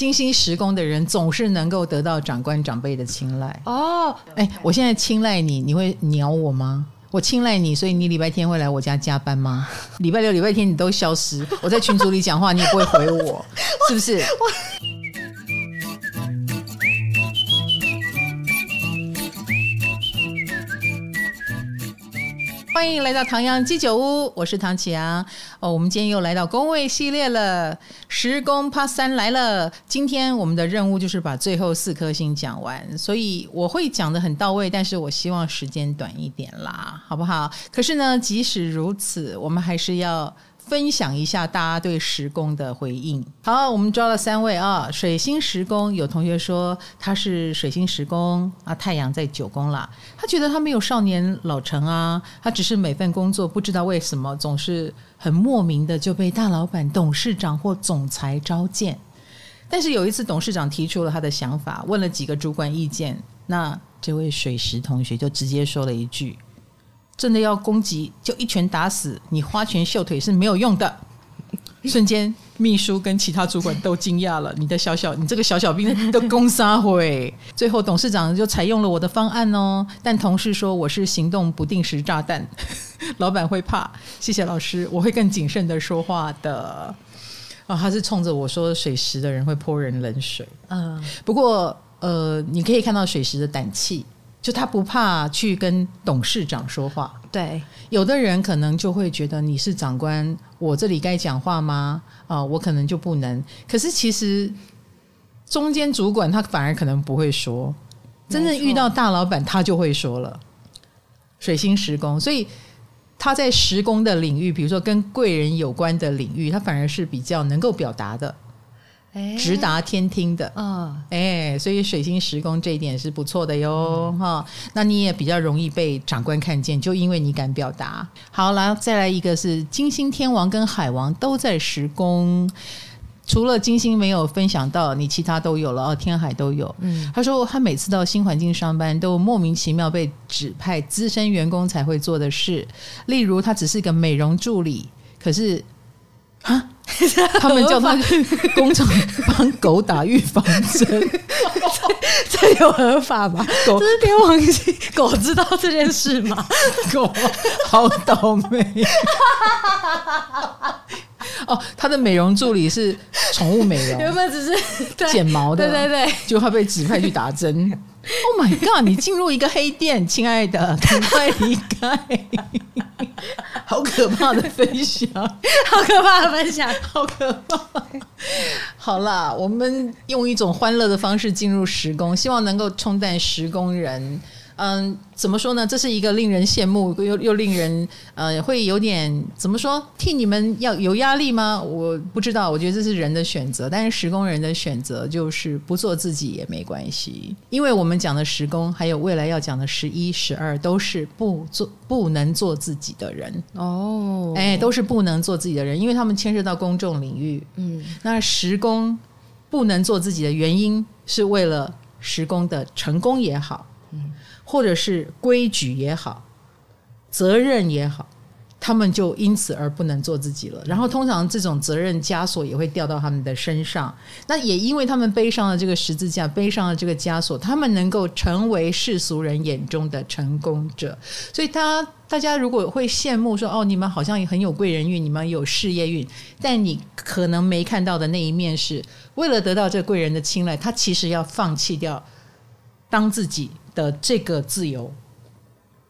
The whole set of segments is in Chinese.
金星十宫的人总是能够得到长官长辈的青睐。哦，哎，我现在青睐你，你会鸟我吗？我青睐你，所以你礼拜天会来我家加班吗？礼拜六、礼拜天你都消失，我在群组里讲话，你也不会回我，是不是？欢迎来到唐阳鸡酒屋，我是唐启阳。哦，我们今天又来到工位系列了，十宫 Part 3来了。今天我们的任务就是把最后四颗星讲完，所以我会讲的很到位，但是我希望时间短一点啦，好不好？可是呢，即使如此，我们还是要。分享一下大家对时宫的回应。好，我们抓了三位啊，水星时宫，有同学说他是水星时宫啊，太阳在九宫啦。他觉得他没有少年老成啊，他只是每份工作不知道为什么总是很莫名的就被大老板、董事长或总裁召见。但是有一次董事长提出了他的想法，问了几个主管意见，那这位水石同学就直接说了一句。真的要攻击，就一拳打死你，花拳绣腿是没有用的。瞬间，秘书跟其他主管都惊讶了。你的小小，你这个小小兵都攻杀会。最后，董事长就采用了我的方案哦。但同事说我是行动不定时炸弹，老板会怕。谢谢老师，我会更谨慎的说话的。啊，他是冲着我说水石的人会泼人冷水。嗯，不过呃，你可以看到水石的胆气。就他不怕去跟董事长说话，对，有的人可能就会觉得你是长官，我这里该讲话吗？啊、呃，我可能就不能。可是其实中间主管他反而可能不会说，真正遇到大老板他就会说了。水星时工，所以他在时工的领域，比如说跟贵人有关的领域，他反而是比较能够表达的。直达天听的，嗯，哎，所以水星时宫这一点是不错的哟，哈、嗯。那你也比较容易被长官看见，就因为你敢表达。好了，再来一个是金星天王跟海王都在时宫，除了金星没有分享到，你其他都有了哦，天海都有。嗯，他说他每次到新环境上班，都莫名其妙被指派资深员工才会做的事，例如他只是个美容助理，可是。啊！他们叫他去工厂帮狗打预防针，这有合法吗？狗这是天王星，狗知道这件事吗？狗好倒霉。哦，他的美容助理是宠物美容，原本只是剪毛的，对对对，就怕被指派去打针。Oh my god！你进入一个黑店，亲爱的，赶快离开。好可怕的分享，好可怕的分享，好可怕。好啦，我们用一种欢乐的方式进入时工，希望能够冲淡时工人。嗯，怎么说呢？这是一个令人羡慕又又令人呃会有点怎么说？替你们要有压力吗？我不知道，我觉得这是人的选择。但是时工人的选择就是不做自己也没关系，因为我们讲的时工，还有未来要讲的十一、十二，都是不做不能做自己的人哦。哎，都是不能做自己的人，因为他们牵涉到公众领域。嗯，那时工不能做自己的原因，是为了时工的成功也好。或者是规矩也好，责任也好，他们就因此而不能做自己了。然后，通常这种责任枷锁也会掉到他们的身上。那也因为他们背上了这个十字架，背上了这个枷锁，他们能够成为世俗人眼中的成功者。所以，他大家如果会羡慕说：“哦，你们好像也很有贵人运，你们有事业运。”但你可能没看到的那一面是，为了得到这贵人的青睐，他其实要放弃掉当自己的这个自由，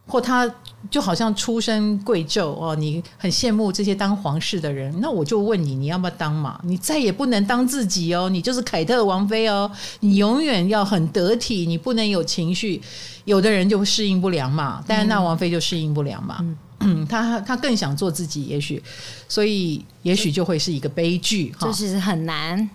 或他就好像出身贵胄哦，你很羡慕这些当皇室的人，那我就问你，你要不要当嘛？你再也不能当自己哦，你就是凯特王妃哦，你永远要很得体，你不能有情绪。有的人就适应不良嘛，戴安娜王妃就适应不良嘛，嗯，他他更想做自己，也许，所以也许就会是一个悲剧哈，就是很难。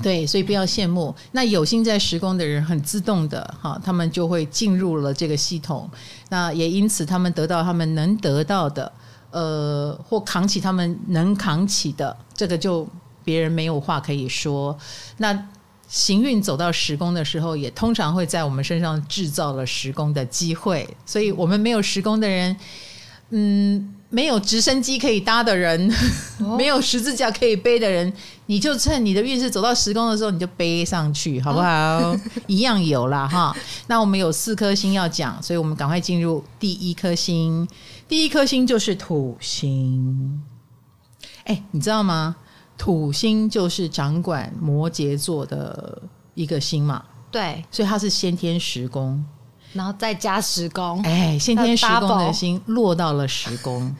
对，所以不要羡慕。那有心在施工的人，很自动的哈，他们就会进入了这个系统。那也因此，他们得到他们能得到的，呃，或扛起他们能扛起的，这个就别人没有话可以说。那行运走到时工的时候，也通常会在我们身上制造了时工的机会。所以我们没有时工的人，嗯，没有直升机可以搭的人，哦、没有十字架可以背的人，你就趁你的运势走到十宫的时候，你就背上去，好不好？哦、一样有啦哈。那我们有四颗星要讲，所以我们赶快进入第一颗星。第一颗星就是土星。哎，你知道吗？土星就是掌管摩羯座的一个星嘛。对，所以它是先天十宫。然后再加十宫，哎，先天十宫的星落到了十宫，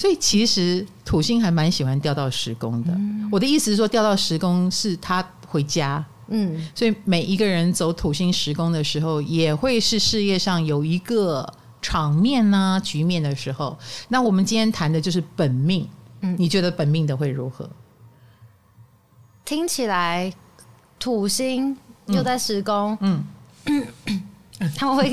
所以其实土星还蛮喜欢掉到十宫的。嗯、我的意思是说，掉到十宫是他回家，嗯，所以每一个人走土星十宫的时候，也会是事业上有一个场面呐、啊、局面的时候。那我们今天谈的就是本命，嗯，你觉得本命的会如何？听起来土星又在十宫，嗯。嗯 他们会，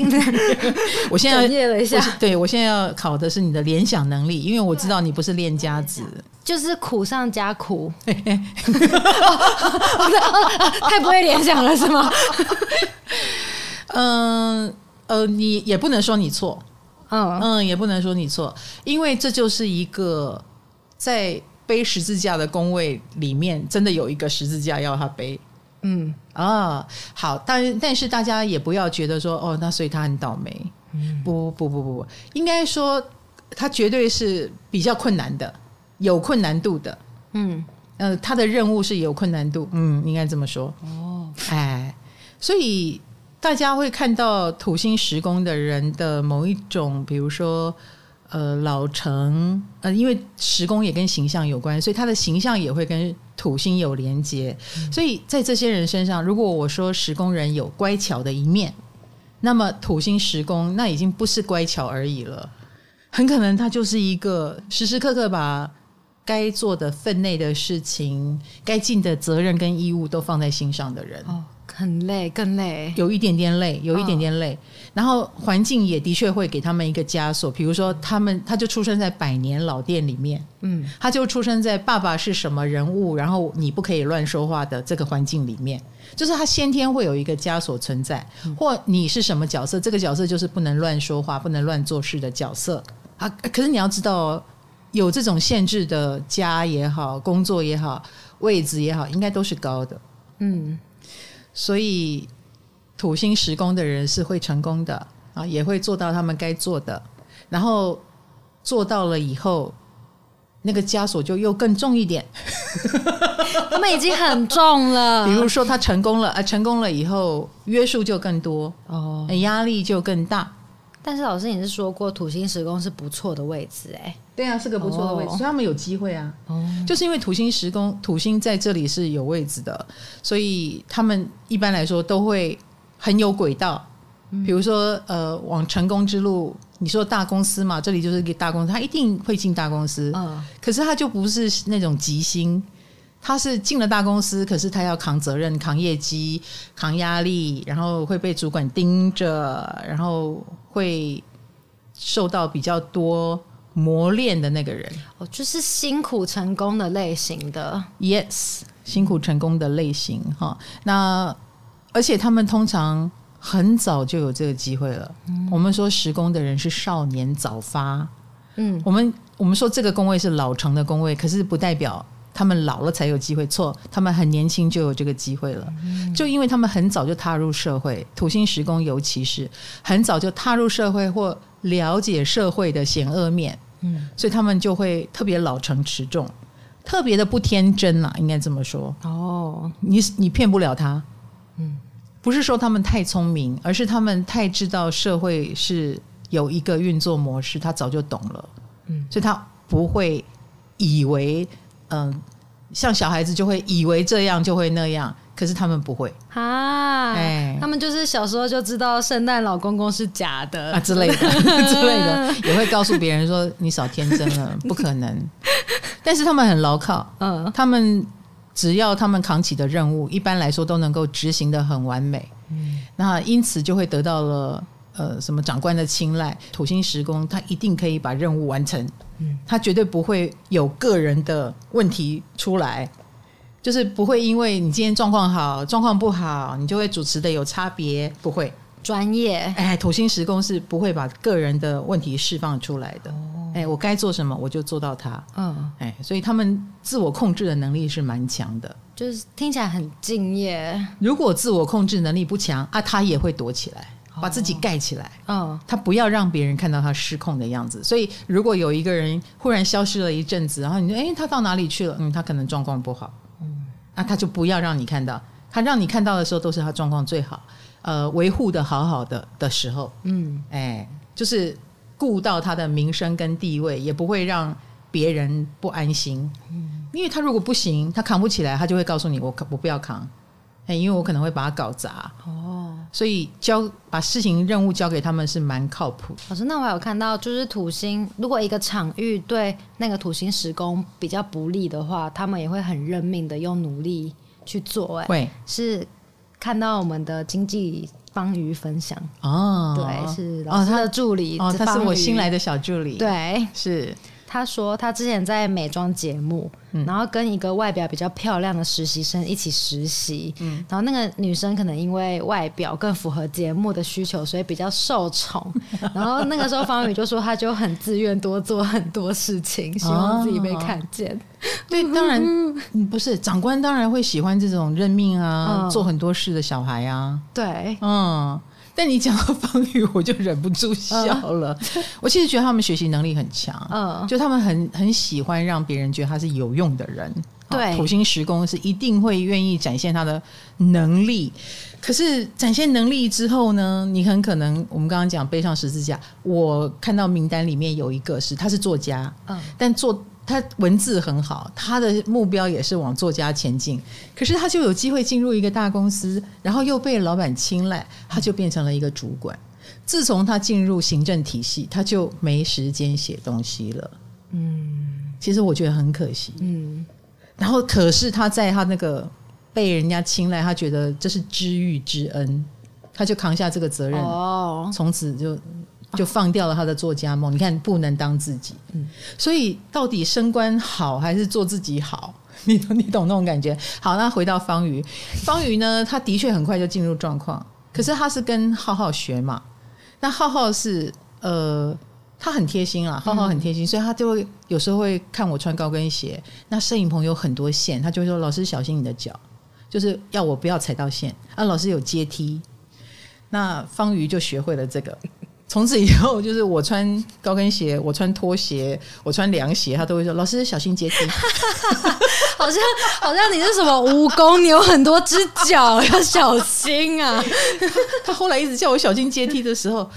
我现在要了一下，对我现在要考的是你的联想能力，因为我知道你不是练家子，就是苦上加苦，太不会联想了是吗？嗯呃，你也不能说你错，嗯嗯，也不能说你错，因为这就是一个在背十字架的工位里面，真的有一个十字架要他背。嗯啊，好，但但是大家也不要觉得说哦，那所以他很倒霉。嗯，不不不不不，应该说他绝对是比较困难的，有困难度的。嗯呃，他的任务是有困难度。嗯，应该这么说。哦，哎，所以大家会看到土星十宫的人的某一种，比如说。呃，老成，呃，因为时宫也跟形象有关，所以他的形象也会跟土星有连接。嗯、所以在这些人身上，如果我说时宫人有乖巧的一面，那么土星时宫那已经不是乖巧而已了，很可能他就是一个时时刻刻把该做的分内的事情、该尽的责任跟义务都放在心上的人。哦很累，更累，有一点点累，有一点点累。哦、然后环境也的确会给他们一个枷锁，比如说他们他就出生在百年老店里面，嗯，他就出生在爸爸是什么人物，然后你不可以乱说话的这个环境里面，就是他先天会有一个枷锁存在，嗯、或你是什么角色，这个角色就是不能乱说话、不能乱做事的角色。啊。可是你要知道，有这种限制的家也好，工作也好，位置也好，应该都是高的，嗯。所以，土星时宫的人是会成功的啊，也会做到他们该做的。然后做到了以后，那个枷锁就又更重一点。他们已经很重了。比如说，他成功了啊，成功了以后约束就更多哦，压力就更大。但是老师，你是说过土星时宫是不错的位置哎？对啊，是个不错的位置，哦、所以他们有机会啊。哦，就是因为土星时宫，土星在这里是有位置的，所以他们一般来说都会很有轨道。嗯、比如说，呃，往成功之路，你说大公司嘛，这里就是一个大公司，他一定会进大公司。嗯，可是他就不是那种吉星，他是进了大公司，可是他要扛责任、扛业绩、扛压力，然后会被主管盯着，然后会受到比较多。磨练的那个人，哦，就是辛苦成功的类型的，yes，辛苦成功的类型哈。那而且他们通常很早就有这个机会了。嗯、我们说十宫的人是少年早发，嗯，我们我们说这个宫位是老成的宫位，可是不代表他们老了才有机会，错，他们很年轻就有这个机会了。嗯、就因为他们很早就踏入社会，土星时工尤其是很早就踏入社会或了解社会的险恶面。嗯，所以他们就会特别老成持重，特别的不天真呐，应该这么说。哦，你你骗不了他。嗯，不是说他们太聪明，而是他们太知道社会是有一个运作模式，他早就懂了。嗯，所以他不会以为，嗯，像小孩子就会以为这样就会那样。可是他们不会。啊，哎，他们就是小时候就知道圣诞老公公是假的。啊之类的之类的，也会告诉别人说你少天真了，不可能。但是他们很牢靠，嗯，他们只要他们扛起的任务，一般来说都能够执行的很完美，嗯，那因此就会得到了呃什么长官的青睐。土星时工，他一定可以把任务完成，嗯，他绝对不会有个人的问题出来。就是不会因为你今天状况好，状况不好，你就会主持的有差别，不会专业。哎，土星时宫是不会把个人的问题释放出来的。哦，哎，我该做什么我就做到它。嗯，哎，所以他们自我控制的能力是蛮强的，就是听起来很敬业。如果自我控制能力不强啊，他也会躲起来，把自己盖起来。嗯，他不要让别人看到他失控的样子。所以，如果有一个人忽然消失了一阵子，然后你说：“哎，他到哪里去了？”嗯，他可能状况不好。嗯，那他就不要让你看到。他让你看到的时候，都是他状况最好，呃，维护的好好的的时候。嗯，哎，就是。顾到他的名声跟地位，也不会让别人不安心。嗯，因为他如果不行，他扛不起来，他就会告诉你：“我我不要扛。”哎，因为我可能会把它搞砸。哦，所以交把事情任务交给他们是蛮靠谱。老师，那我有看到，就是土星，如果一个场域对那个土星时宫比较不利的话，他们也会很认命的用努力去做。哎，会是看到我们的经济。方瑜分享哦，对，是老师的助理哦，他是我新来的小助理，对，是。他说他之前在美妆节目，嗯、然后跟一个外表比较漂亮的实习生一起实习，嗯、然后那个女生可能因为外表更符合节目的需求，所以比较受宠。然后那个时候方宇就说，他就很自愿多做很多事情，希望自己被看见。哦、对，当然不是长官，当然会喜欢这种认命啊，嗯、做很多事的小孩啊。对，嗯。但你讲到方宇，我就忍不住笑了。Uh, 我其实觉得他们学习能力很强，嗯，uh, 就他们很很喜欢让别人觉得他是有用的人。对，土星时宫是一定会愿意展现他的能力。可是展现能力之后呢，你很可能我们刚刚讲背上十字架，我看到名单里面有一个是他是作家，嗯，uh, 但做。他文字很好，他的目标也是往作家前进。可是他就有机会进入一个大公司，然后又被老板青睐，他就变成了一个主管。自从他进入行政体系，他就没时间写东西了。嗯，其实我觉得很可惜。嗯，然后可是他在他那个被人家青睐，他觉得这是知遇之恩，他就扛下这个责任。哦，从此就。就放掉了他的作家梦，你看不能当自己，嗯，所以到底升官好还是做自己好？你你懂那种感觉？好，那回到方瑜，方瑜呢，他的确很快就进入状况，可是他是跟浩浩学嘛，那浩浩是呃，他很贴心啊，浩浩很贴心，所以他就会有时候会看我穿高跟鞋，那摄影棚有很多线，他就会说老师小心你的脚，就是要我不要踩到线啊，老师有阶梯，那方瑜就学会了这个。从此以后，就是我穿高跟鞋，我穿拖鞋，我穿凉鞋，他都会说：“老师小心阶梯。”好像好像你是什么蜈蚣，你有很多只脚，要小心啊！他后来一直叫我小心阶梯的时候，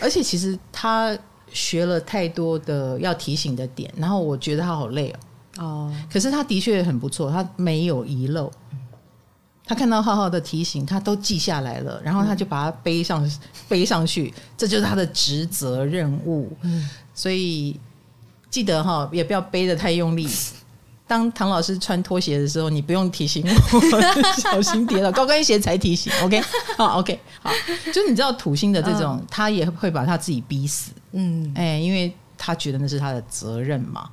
而且其实他学了太多的要提醒的点，然后我觉得他好累哦。哦，可是他的确很不错，他没有遗漏。他看到浩浩的提醒，他都记下来了，然后他就把它背上、嗯、背上去，这就是他的职责任务。嗯，所以记得哈，也不要背得太用力。当唐老师穿拖鞋的时候，你不用提醒我 小心跌了，高跟鞋才提醒。OK，好，OK，好，就你知道土星的这种，他也会把他自己逼死。嗯，哎，因为他觉得那是他的责任嘛。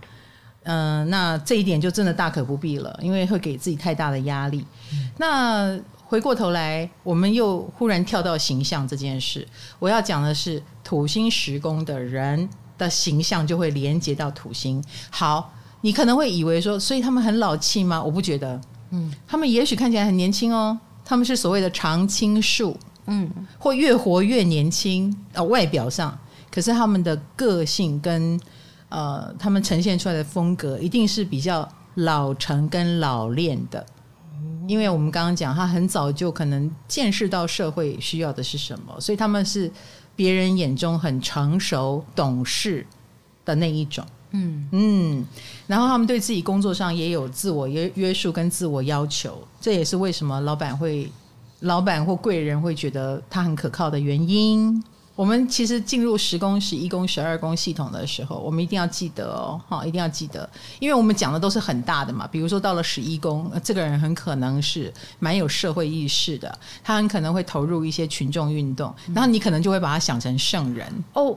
嗯、呃，那这一点就真的大可不必了，因为会给自己太大的压力。嗯、那回过头来，我们又忽然跳到形象这件事。我要讲的是，土星时宫的人的形象就会连接到土星。好，你可能会以为说，所以他们很老气吗？我不觉得。嗯，他们也许看起来很年轻哦，他们是所谓的常青树，嗯，或越活越年轻啊、呃，外表上，可是他们的个性跟。呃，他们呈现出来的风格一定是比较老成跟老练的，因为我们刚刚讲，他很早就可能见识到社会需要的是什么，所以他们是别人眼中很成熟懂事的那一种。嗯嗯，然后他们对自己工作上也有自我约约束跟自我要求，这也是为什么老板会老板或贵人会觉得他很可靠的原因。我们其实进入十宫、十一宫、十二宫系统的时候，我们一定要记得哦，哈，一定要记得，因为我们讲的都是很大的嘛。比如说到了十一宫，这个人很可能是蛮有社会意识的，他很可能会投入一些群众运动，然后你可能就会把他想成圣人哦。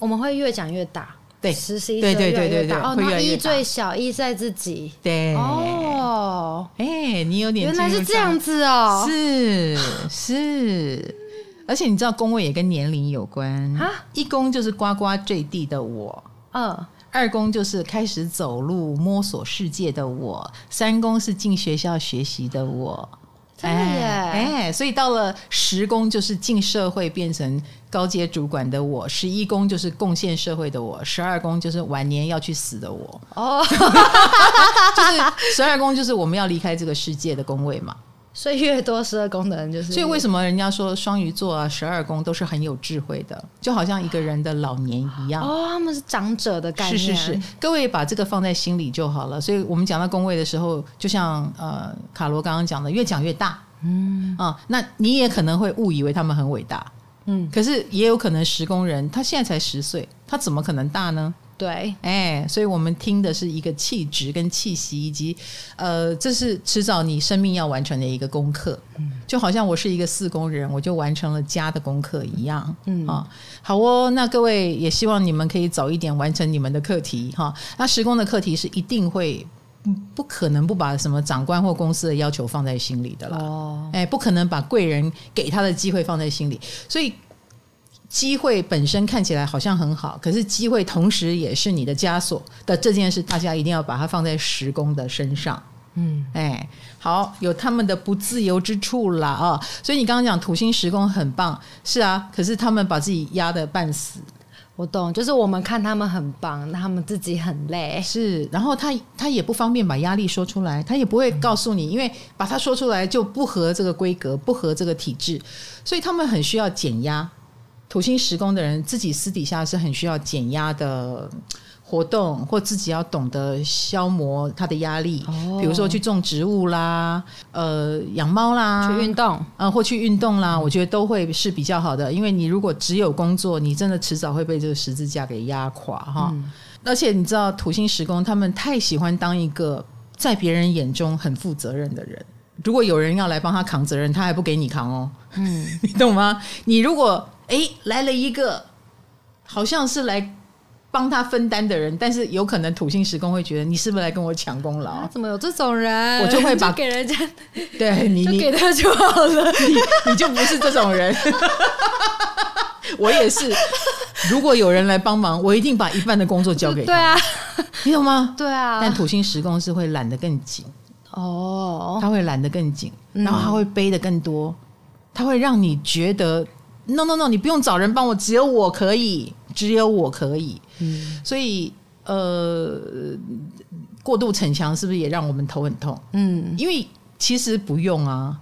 我们会越讲越大，对，十十一对对对对对，哦，那一最小，一在自己，对哦，哎，你有点原来是这样子哦，是是。而且你知道宫位也跟年龄有关啊，一宫就是呱呱坠地的我，嗯，二宫就是开始走路摸索世界的我，三宫是进学校学习的我。真的耶！哎，所以到了十宫就是进社会变成高阶主管的我，十一宫就是贡献社会的我，十二宫就是晚年要去死的我。哦，就是十二宫就是我们要离开这个世界的宫位嘛。所以越多十二宫的人就是，所以为什么人家说双鱼座啊、十二宫都是很有智慧的，就好像一个人的老年一样。哦，他们是长者的概念。是是是，各位把这个放在心里就好了。所以我们讲到宫位的时候，就像呃卡罗刚刚讲的，越讲越大。嗯啊，那你也可能会误以为他们很伟大。嗯，可是也有可能十宫人他现在才十岁，他怎么可能大呢？对，哎，所以我们听的是一个气质跟气息，以及呃，这是迟早你生命要完成的一个功课。嗯，就好像我是一个四工人，我就完成了家的功课一样。嗯啊，好哦，那各位也希望你们可以早一点完成你们的课题哈。那时工的课题是一定会不可能不把什么长官或公司的要求放在心里的了。哦，哎，不可能把贵人给他的机会放在心里，所以。机会本身看起来好像很好，可是机会同时也是你的枷锁的这件事，大家一定要把它放在时工的身上。嗯，哎，好，有他们的不自由之处啦啊！所以你刚刚讲土星时工很棒，是啊，可是他们把自己压得半死。我懂，就是我们看他们很棒，他们自己很累。是，然后他他也不方便把压力说出来，他也不会告诉你，因为把它说出来就不合这个规格，不合这个体制，所以他们很需要减压。土星十宫的人自己私底下是很需要减压的活动，或自己要懂得消磨他的压力。哦，比如说去种植物啦，呃，养猫啦，去运动，呃，或去运动啦，我觉得都会是比较好的。因为你如果只有工作，你真的迟早会被这个十字架给压垮哈。嗯，而且你知道，土星十宫他们太喜欢当一个在别人眼中很负责任的人。如果有人要来帮他扛责任，他还不给你扛哦。嗯，你懂吗？你如果哎，来了一个，好像是来帮他分担的人，但是有可能土星时宫会觉得你是不是来跟我抢功劳？啊？怎么有这种人？我就会把就给人家，对你，你给他就好了，你你就不是这种人。我也是，如果有人来帮忙，我一定把一半的工作交给他。对啊，你懂吗？对啊。但土星时宫是会揽得更紧哦，他会揽得更紧，然后他会背得更多，他会让你觉得。No no no！你不用找人帮我，只有我可以，只有我可以。嗯，所以呃，过度逞强是不是也让我们头很痛？嗯，因为其实不用啊，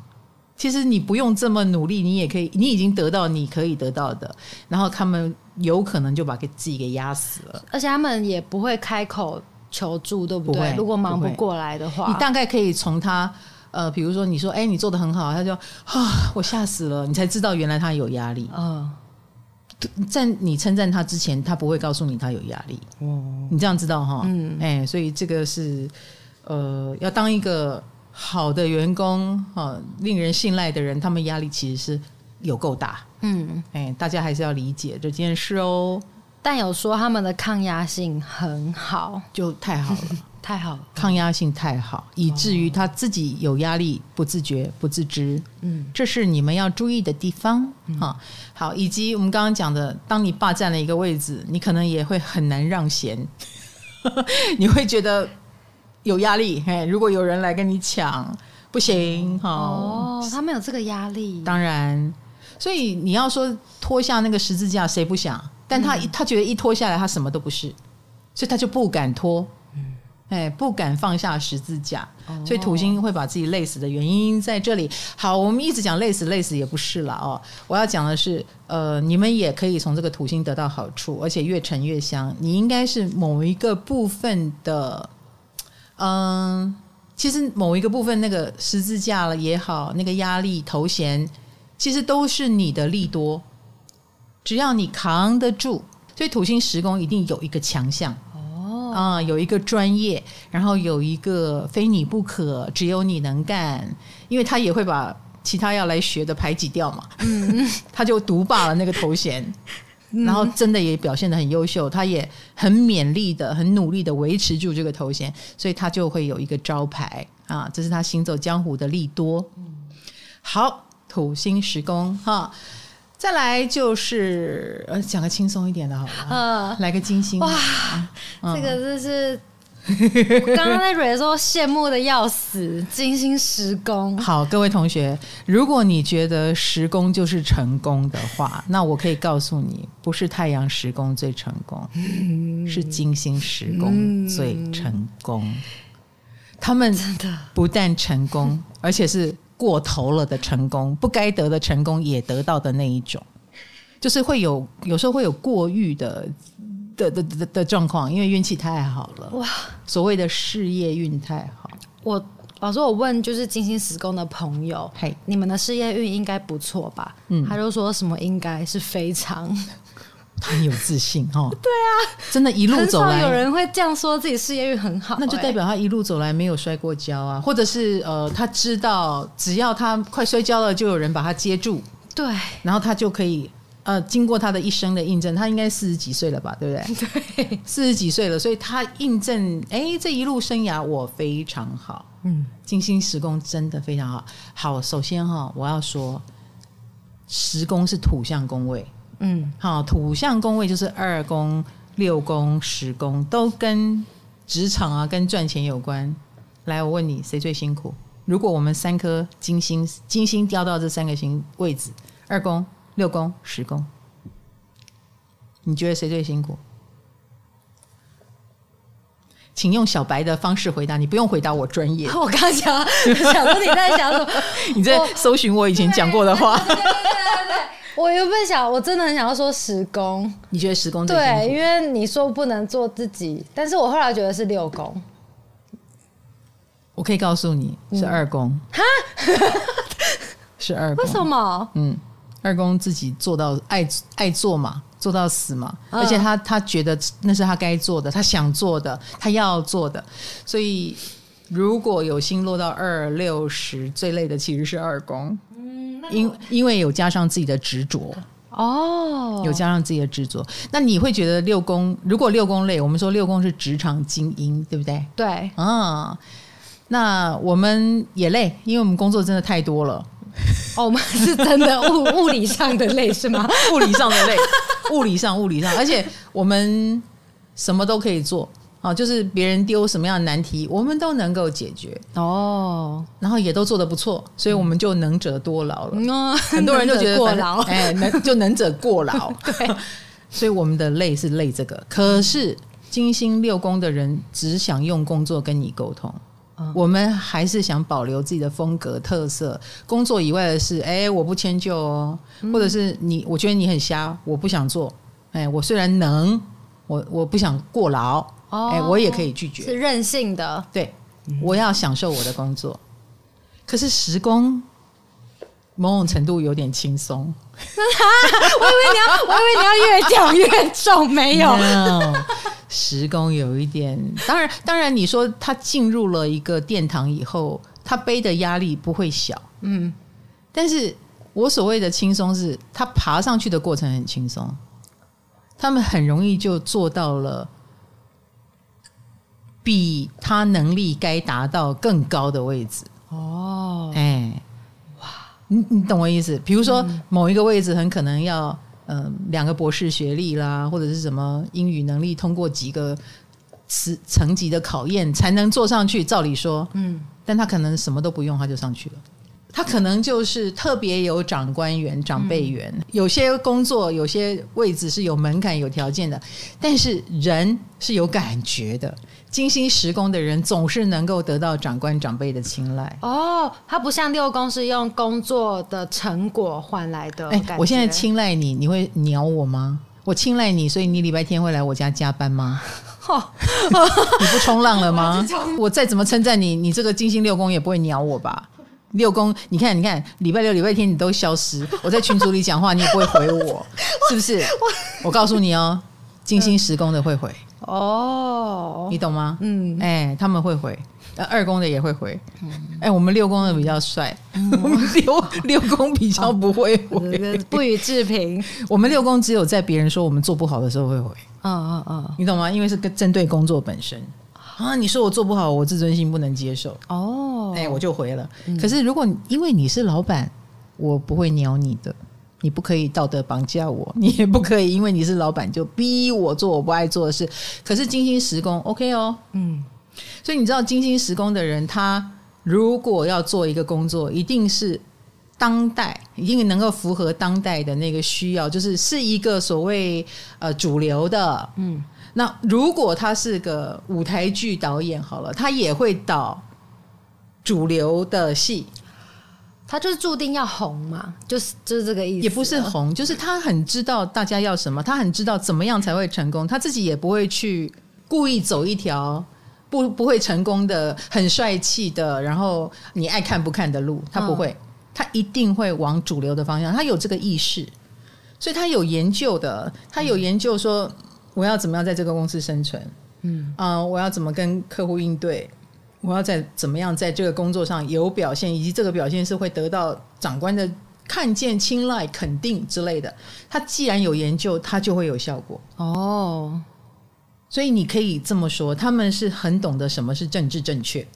其实你不用这么努力，你也可以，你已经得到你可以得到的。然后他们有可能就把给自己给压死了，而且他们也不会开口求助，对不对？不如果忙不过来的话，你大概可以从他。呃，比如说你说，哎，你做的很好，他就啊，我吓死了，你才知道原来他有压力。嗯，在你称赞他之前，他不会告诉你他有压力。哦，你这样知道哈？嗯，哎，所以这个是呃，要当一个好的员工哈，令人信赖的人，他们压力其实是有够大。嗯，哎，大家还是要理解这件事哦。但有说他们的抗压性很好，就太好了。太好了，抗压性太好，以至于他自己有压力，不自觉、不自知。嗯，这是你们要注意的地方哈、嗯。好，以及我们刚刚讲的，当你霸占了一个位置，你可能也会很难让贤，你会觉得有压力。嘿，如果有人来跟你抢，不行哈。哦，他没有这个压力，当然。所以你要说脱下那个十字架，谁不想？但他、嗯、他觉得一脱下来，他什么都不是，所以他就不敢脱。哎，不敢放下十字架，所以土星会把自己累死的原因在这里。好，我们一直讲累死，累死也不是了哦。我要讲的是，呃，你们也可以从这个土星得到好处，而且越沉越香。你应该是某一个部分的，嗯，其实某一个部分那个十字架了也好，那个压力头衔，其实都是你的利多，只要你扛得住。所以土星十宫一定有一个强项。啊、嗯，有一个专业，然后有一个非你不可，只有你能干，因为他也会把其他要来学的排挤掉嘛。嗯，他就独霸了那个头衔，然后真的也表现的很优秀，他也很勉励的、很努力的维持住这个头衔，所以他就会有一个招牌啊，这是他行走江湖的利多。好，土星时宫哈。再来就是呃，讲个轻松一点的好了，呃，来个金星哇，嗯、这个就是刚刚在蕊的时候羡慕的要死，金星十宫。好，各位同学，如果你觉得十宫就是成功的话，那我可以告诉你，不是太阳十宫最成功，嗯、是金星十宫最成功。嗯、他们真的不但成功，而且是。过头了的成功，不该得的成功也得到的那一种，就是会有有时候会有过誉的的的的的状况，因为运气太好了。哇，所谓的事业运太好。我老师，我问就是金星时工的朋友，嘿，你们的事业运应该不错吧？嗯，他就说什么应该是非常。他很有自信哦，对啊，真的，一路走来，有人会这样说自己事业运很好，那就代表他一路走来没有摔过跤啊，或者是呃，他知道只要他快摔跤了，就有人把他接住，对，然后他就可以呃，经过他的一生的印证，他应该四十几岁了吧，对不对？对，四十几岁了，所以他印证，哎，这一路生涯我非常好，嗯，金星时宫真的非常好。好，首先哈，我要说，时宫是土象宫位。嗯，好，土象宫位就是二宫、六宫、十宫，都跟职场啊、跟赚钱有关。来，我问你，谁最辛苦？如果我们三颗金星，金星掉到这三个星位置，二宫、六宫、十宫，你觉得谁最辛苦？请用小白的方式回答，你不用回答我专业。我刚想，想说你在想什么？你在搜寻我以前讲过的话。我原本想，我真的很想要说十宫。你觉得十宫？对，因为你说不能做自己，但是我后来觉得是六宫。我可以告诉你 是二宫。哈、嗯，是二宫。为什么？嗯，二宫自己做到爱爱做嘛，做到死嘛，嗯、而且他他觉得那是他该做的，他想做的，他要做的，所以如果有心落到二六十，最累的其实是二宫。因因为有加上自己的执着哦，有加上自己的执着，那你会觉得六宫如果六宫累，我们说六宫是职场精英，对不对？对啊，那我们也累，因为我们工作真的太多了。哦，我们是真的物物理上的累是吗？物理上的累，物理上物理上，而且我们什么都可以做。哦，就是别人丢什么样的难题，我们都能够解决哦，然后也都做得不错，所以我们就能者多劳了。嗯、很多人就觉得过劳，哎，能就能者过劳。对，所以我们的累是累这个。可是金星六宫的人只想用工作跟你沟通，嗯、我们还是想保留自己的风格特色。工作以外的事，哎，我不迁就哦，或者是你，我觉得你很瞎，我不想做。哎，我虽然能，我我不想过劳。哎、欸，我也可以拒绝，是任性的。对，我要享受我的工作。可是时工某种程度有点轻松。我以为你要，我以为你要越讲越重，没有。No, 十宫有一点，当然，当然，你说他进入了一个殿堂以后，他背的压力不会小。嗯，但是我所谓的轻松，是他爬上去的过程很轻松，他们很容易就做到了。比他能力该达到更高的位置哦，哎、欸，哇，你你懂我意思？比如说某一个位置很可能要嗯两个博士学历啦，或者是什么英语能力通过几个层层级的考验才能坐上去。照理说，嗯，但他可能什么都不用，他就上去了。他可能就是特别有长官员、长辈缘，有些工作、有些位置是有门槛、有条件的，但是人是有感觉的。金星十宫的人总是能够得到长官长辈的青睐哦，他不像六宫是用工作的成果换来的。哎，我现在青睐你，你会鸟我吗？我青睐你，所以你礼拜天会来我家加班吗？哦、你不冲浪了吗？我再怎么称赞你，你这个金星六宫也不会鸟我吧？六宫，你看，你看，礼拜六、礼拜天你都消失，我在群组里讲话，你也不会回我，是不是？我告诉你哦，金星十宫的会回。哦，你懂吗？嗯，哎、欸，他们会回，呃，二宫的也会回。哎、我们六宫的比较帅，嗯、我们六六宫比较不会回，哦、不予置评。我们六宫只有在别人说我们做不好的时候会回。嗯嗯嗯，你懂吗？因为是跟针对工作本身啊。你说我做不好，我自尊心不能接受。哦，哎、欸，我就回了。嗯、可是如果因为你是老板，我不会鸟你的。你不可以道德绑架我，你也不可以因为你是老板就逼我做我不爱做的事。可是金星时工 OK 哦，嗯，所以你知道金星时工的人，他如果要做一个工作，一定是当代，一定能够符合当代的那个需要，就是是一个所谓呃主流的，嗯。那如果他是个舞台剧导演，好了，他也会导主流的戏。他就是注定要红嘛，就是就是这个意思。也不是红，就是他很知道大家要什么，他很知道怎么样才会成功，他自己也不会去故意走一条不不会成功的很帅气的，然后你爱看不看的路，他不会，他一定会往主流的方向，他有这个意识，所以他有研究的，他有研究说我要怎么样在这个公司生存，嗯啊、呃，我要怎么跟客户应对。我要在怎么样在这个工作上有表现，以及这个表现是会得到长官的看见、青睐、肯定之类的。他既然有研究，他就会有效果哦。所以你可以这么说，他们是很懂得什么是政治正确。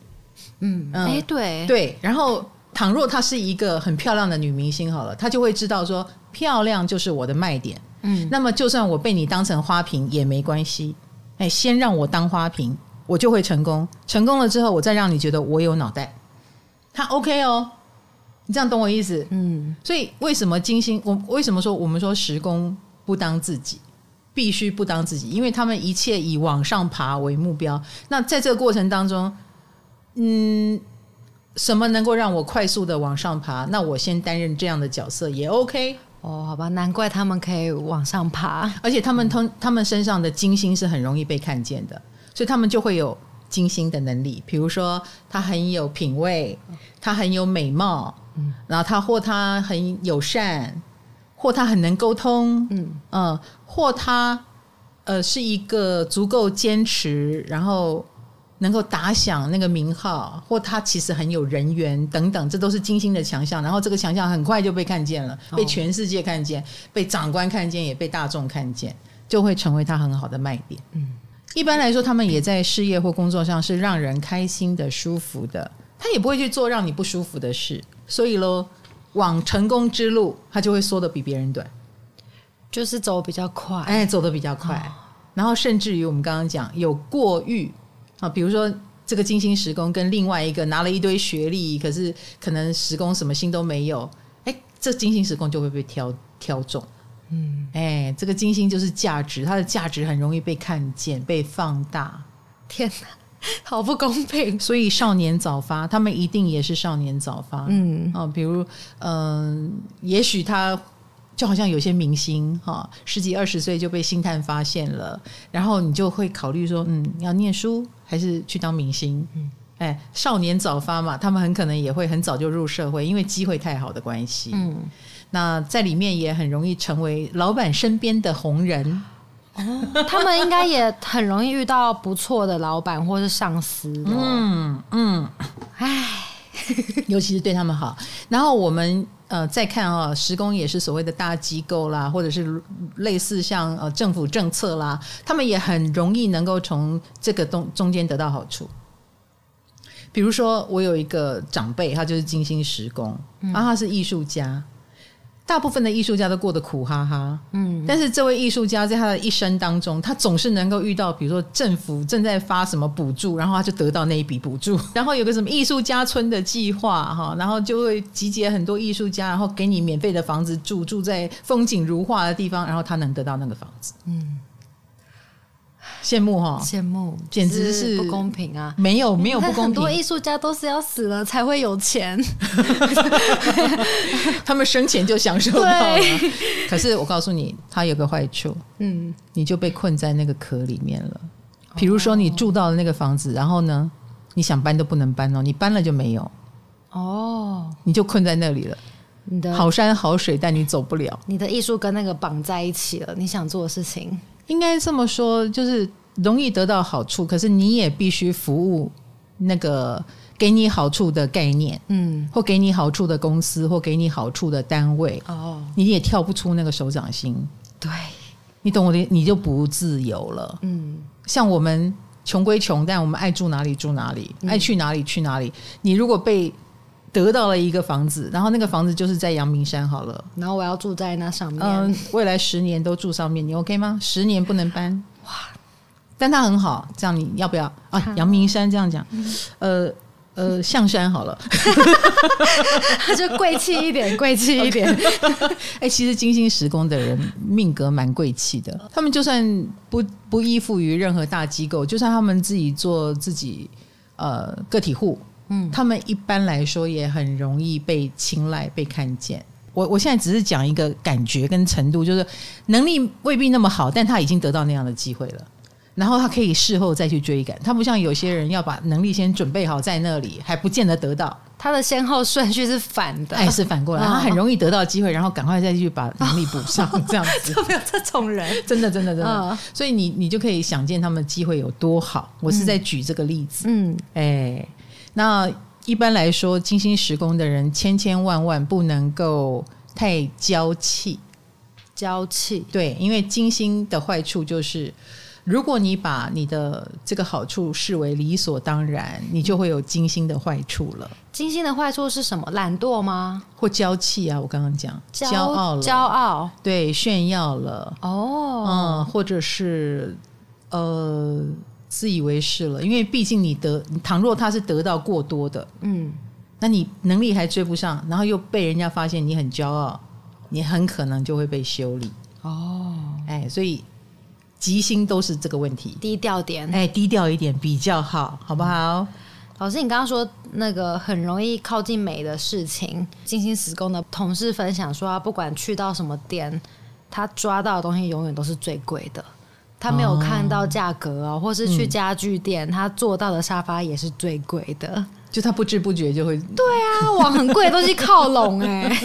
嗯，哎、欸，对对。然后，倘若她是一个很漂亮的女明星，好了，她就会知道说，漂亮就是我的卖点。嗯，那么就算我被你当成花瓶也没关系。哎，先让我当花瓶。我就会成功，成功了之后，我再让你觉得我有脑袋，他 OK 哦，你这样懂我意思？嗯，所以为什么金星？我为什么说我们说时工不当自己，必须不当自己？因为他们一切以往上爬为目标。那在这个过程当中，嗯，什么能够让我快速的往上爬？那我先担任这样的角色也 OK 哦。好吧，难怪他们可以往上爬，而且他们通他们身上的金星是很容易被看见的。所以他们就会有金星的能力，比如说他很有品味，他很有美貌，嗯，然后他或他很友善，或他很能沟通，嗯嗯，或他呃是一个足够坚持，然后能够打响那个名号，或他其实很有人缘等等，这都是金星的强项。然后这个强项很快就被看见了，被全世界看见，被长官看见，也被大众看见，就会成为他很好的卖点，嗯。一般来说，他们也在事业或工作上是让人开心的、舒服的，他也不会去做让你不舒服的事。所以喽，往成功之路，他就会缩得比别人短，就是走比较快，哎，走得比较快。哦、然后甚至于我们刚刚讲有过誉啊，比如说这个金星时工跟另外一个拿了一堆学历，可是可能时工什么心都没有，哎，这金星时工就会被挑挑中。嗯，哎，这个金星就是价值，它的价值很容易被看见、被放大。天哪，好不公平！所以少年早发，他们一定也是少年早发。嗯，啊，比如，嗯、呃，也许他就好像有些明星哈，十几二十岁就被星探发现了，然后你就会考虑说，嗯，要念书还是去当明星？嗯，哎，少年早发嘛，他们很可能也会很早就入社会，因为机会太好的关系。嗯。那在里面也很容易成为老板身边的红人，哦，他们应该也很容易遇到不错的老板或是上司。嗯嗯，唉，尤其是对他们好。然后我们呃再看啊、哦，十宫也是所谓的大机构啦，或者是类似像呃政府政策啦，他们也很容易能够从这个中中间得到好处。比如说，我有一个长辈，他就是金星十宫，然后他是艺术家。大部分的艺术家都过得苦哈哈，嗯，但是这位艺术家在他的一生当中，他总是能够遇到，比如说政府正在发什么补助，然后他就得到那一笔补助，然后有个什么艺术家村的计划哈，然后就会集结很多艺术家，然后给你免费的房子住，住在风景如画的地方，然后他能得到那个房子，嗯。羡慕哈，羡慕，简直是不公平啊！没有，没有不公平。很多艺术家都是要死了才会有钱，他们生前就享受到了。可是我告诉你，他有个坏处，嗯，你就被困在那个壳里面了。比如说，你住到了那个房子，然后呢，你想搬都不能搬哦，你搬了就没有哦，你就困在那里了。你的好山好水，但你走不了。你的艺术跟那个绑在一起了，你想做的事情。应该这么说，就是容易得到好处，可是你也必须服务那个给你好处的概念，嗯，或给你好处的公司，或给你好处的单位，哦，你也跳不出那个手掌心，对，你懂我的，你就不自由了，嗯，像我们穷归穷，但我们爱住哪里住哪里，爱去哪里去哪里。你如果被得到了一个房子，然后那个房子就是在阳明山好了，然后我要住在那上面，嗯，未来十年都住上面，你 OK 吗？十年不能搬，哇！但它很好，这样你要不要啊？阳明山这样讲，呃。呃，象山好了，他就贵气一点，贵气一点。哎、欸，其实金星时宫的人命格蛮贵气的，他们就算不不依附于任何大机构，就算他们自己做自己呃个体户，嗯，他们一般来说也很容易被青睐、被看见。我我现在只是讲一个感觉跟程度，就是能力未必那么好，但他已经得到那样的机会了。然后他可以事后再去追赶，他不像有些人要把能力先准备好在那里，还不见得得到。他的先后顺序是反的，哎，是反过来，他很容易得到机会，然后赶快再去把能力补上，这样子。有没有这种人？真的，真的，真的。所以你你就可以想见他们机会有多好。我是在举这个例子。嗯，哎，那一般来说，金星时宫的人千千万万不能够太娇气，娇气。对，因为金星的坏处就是。如果你把你的这个好处视为理所当然，你就会有金星的坏处了。金星的坏处是什么？懒惰吗？或娇气啊？我刚刚讲骄，骄傲了，骄傲，对，炫耀了。哦，嗯，或者是呃，自以为是了。因为毕竟你得，倘若他是得到过多的，嗯，那你能力还追不上，然后又被人家发现你很骄傲，你很可能就会被修理。哦，哎，所以。吉星都是这个问题，低调点，哎，低调一点比较好，好不好？老师，你刚刚说那个很容易靠近美的事情，金星时宫的同事分享说，他不管去到什么店，他抓到的东西永远都是最贵的，他没有看到价格哦，或是去家具店，嗯，他坐到的沙发也是最贵的，就他不知不觉就会，对啊，往很贵的东西靠拢，哎。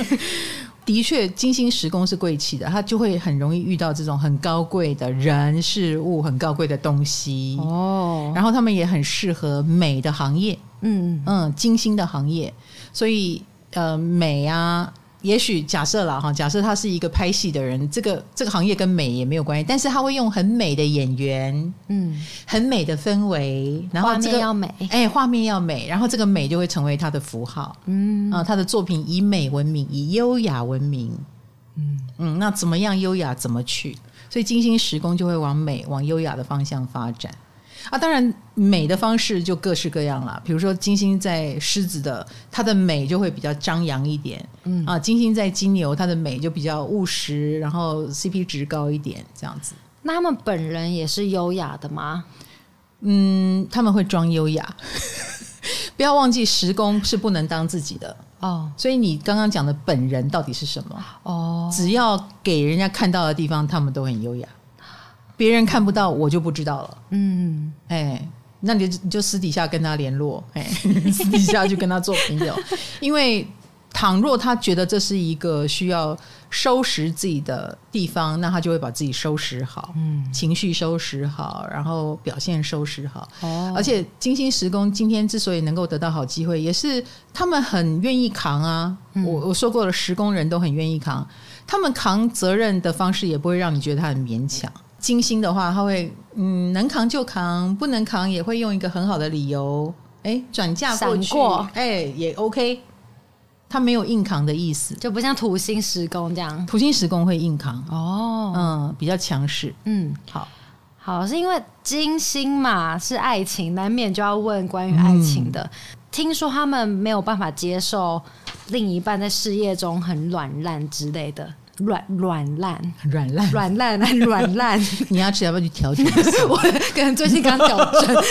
的确，金星时宫是贵气的，他就会很容易遇到这种很高贵的人事物，很高贵的东西哦。然后他们也很适合美的行业，嗯嗯，金星的行业，所以呃，美啊。也许假设了哈，假设他是一个拍戏的人，这个这个行业跟美也没有关系，但是他会用很美的演员，嗯，很美的氛围，然后这个画面要美，哎，画面要美，然后这个美就会成为他的符号，嗯。啊，他的作品以美闻名，以优雅闻名，嗯。嗯，那怎么样优雅怎么去？所以金星时宫就会往美、往优雅的方向发展。啊，当然美的方式就各式各样了。比如说金星在狮子的，它的美就会比较张扬一点。嗯啊，金星在金牛，它的美就比较务实，然后 CP 值高一点，这样子。那他们本人也是优雅的吗？嗯，他们会装优雅。不要忘记时工是不能当自己的哦。所以你刚刚讲的本人到底是什么？哦，只要给人家看到的地方，他们都很优雅。别人看不到，我就不知道了。嗯，哎，那你就你就私底下跟他联络，哎，私底下就跟他做朋友。因为倘若他觉得这是一个需要收拾自己的地方，那他就会把自己收拾好，嗯，情绪收拾好，然后表现收拾好。哦，而且金星时工今天之所以能够得到好机会，也是他们很愿意扛啊。嗯，我我说过了，时工人都很愿意扛，他们扛责任的方式也不会让你觉得他很勉强。金星的话，他会嗯，能扛就扛，不能扛也会用一个很好的理由，哎，转嫁过去，哎，也 OK。他没有硬扛的意思，就不像土星时宫这样。土星时宫会硬扛哦，嗯，比较强势。嗯，好，好，是因为金星嘛，是爱情，难免就要问关于爱情的。嗯，听说他们没有办法接受另一半在事业中很软烂之类的。软软烂，软烂，软烂，软烂。你要吃要不要去调整？我可能最近刚调整。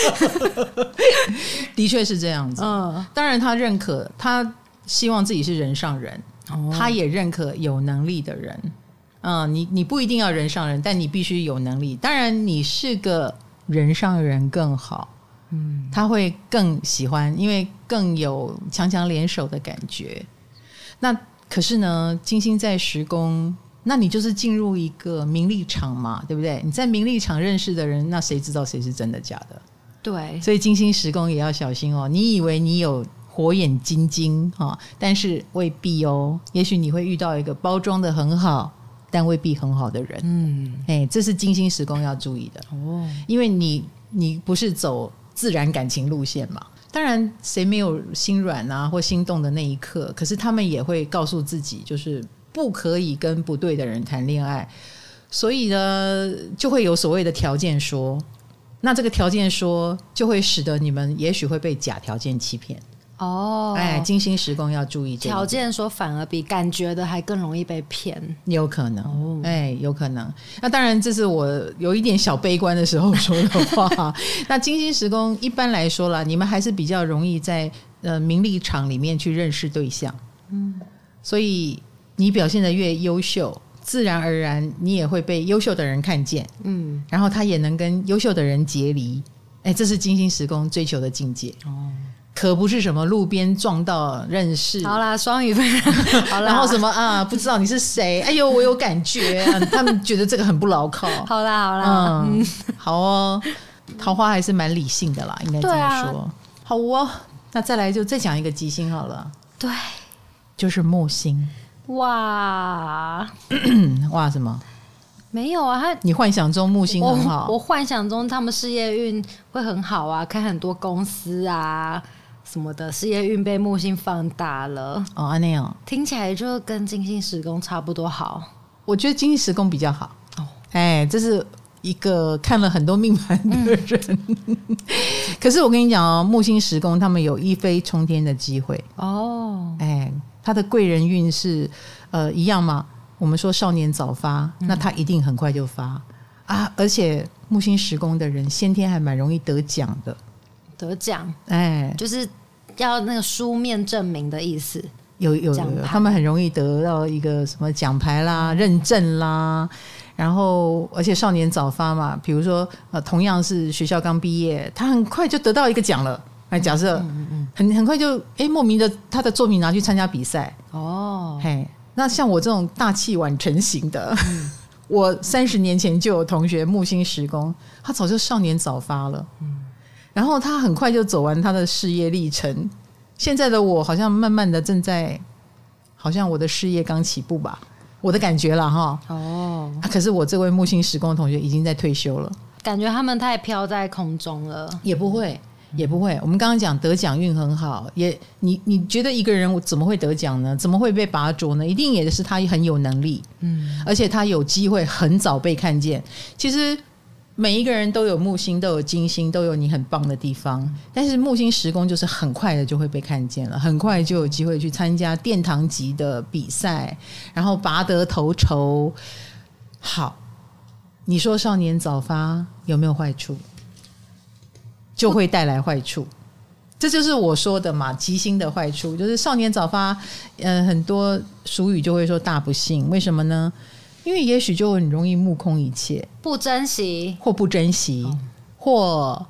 的确是这样子。嗯，当然他认可，他希望自己是人上人，哦、他也认可有能力的人。嗯，你你不一定要人上人，但你必须有能力。当然，你是个人上人更好。嗯，他会更喜欢，因为更有强强联手的感觉。那。可是呢，金星在十宫，那你就是进入一个名利场嘛，对不对？你在名利场认识的人，那谁知道谁是真的假的？对，所以金星十宫也要小心哦。你以为你有火眼金睛哈，但是未必哦。也许你会遇到一个包装的很好，但未必很好的人。嗯，哎，这是金星十宫要注意的哦，因为你你不是走自然感情路线嘛。当然，谁没有心软啊或心动的那一刻？可是他们也会告诉自己，就是不可以跟不对的人谈恋爱。所以呢，就会有所谓的条件说。那这个条件说，就会使得你们也许会被假条件欺骗。哦，哎，金星时宫要注意这个。条件说反而比感觉的还更容易被骗，有可能。哦，哎，有可能。那当然，这是我有一点小悲观的时候说的话。那金星时宫一般来说啦，你们还是比较容易在呃名利场里面去认识对象。嗯，所以你表现的越优秀，自然而然你也会被优秀的人看见。嗯，然后他也能跟优秀的人结离。哎，这是金星时宫追求的境界。哦。可不是什么路边撞到认识，好啦，双鱼分，好啦，然后什么啊，不知道你是谁？哎呦，我有感觉，啊，他们觉得这个很不牢靠。好啦，好啦，嗯，好哦，桃花还是蛮理性的啦，应该这么说。啊、好哦，那再来就再讲一个吉星好了，对，就是木星。哇 哇什么？没有啊，他你幻想中木星很好，我，我幻想中他们事业运会很好啊，开很多公司啊。什么的事业运被木星放大了哦，那样听起来就跟金星时宫差不多好。我觉得金星时宫比较好哦，哎，这是一个看了很多命盘的人。嗯、可是我跟你讲哦，木星时宫他们有一飞冲天的机会哦，哎，他的贵人运是呃一样吗？我们说少年早发，那他一定很快就发、嗯、啊！而且木星时宫的人先天还蛮容易得奖的，得奖哎，就是。要那个书面证明的意思，有有有，他们很容易得到一个什么奖牌啦、认证啦，然后而且少年早发嘛，比如说呃，同样是学校刚毕业，他很快就得到一个奖了。哎，假设很很快就哎莫名的他的作品拿去参加比赛。哦，嘿，那像我这种大器晚成型的，嗯、我三十年前就有同学木星时工，他早就少年早发了。嗯然后他很快就走完他的事业历程。现在的我好像慢慢的正在，好像我的事业刚起步吧，我的感觉了哈。哦、啊，可是我这位木星时光同学已经在退休了，感觉他们太飘在空中了。也不会，也不会。我们刚刚讲得奖运很好，也你你觉得一个人怎么会得奖呢？怎么会被拔擢呢？一定也是他很有能力，嗯，而且他有机会很早被看见。其实。每一个人都有木星，都有金星，都有你很棒的地方。但是木星时宫就是很快的就会被看见了，很快就有机会去参加殿堂级的比赛，然后拔得头筹。好，你说少年早发有没有坏处？就会带来坏处。这就是我说的嘛，吉星的坏处就是少年早发。嗯、很多俗语就会说大不幸，为什么呢？因为也许就很容易目空一切，不珍惜，或不珍惜，哦、或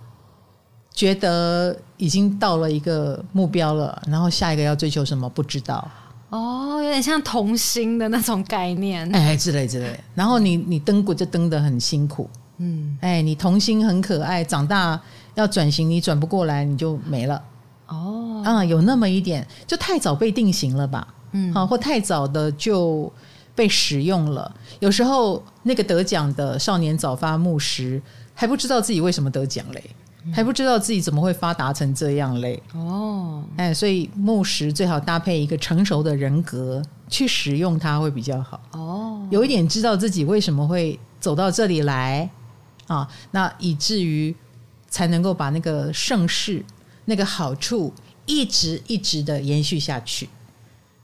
觉得已经到了一个目标了，然后下一个要追求什么不知道。哦，有点像童心的那种概念，哎，之类之类。然后你你登过就登得很辛苦，嗯，哎，你童心很可爱，长大要转型你转不过来，你就没了。哦，啊，有那么一点，就太早被定型了吧？嗯，好，或太早的就。被使用了，有时候那个得奖的少年早发木时还不知道自己为什么得奖嘞，还不知道自己怎么会发达成这样嘞。哦，哎，所以木时最好搭配一个成熟的人格去使用它会比较好。哦，有一点知道自己为什么会走到这里来啊，那以至于才能够把那个盛世、那个好处一直一直的延续下去。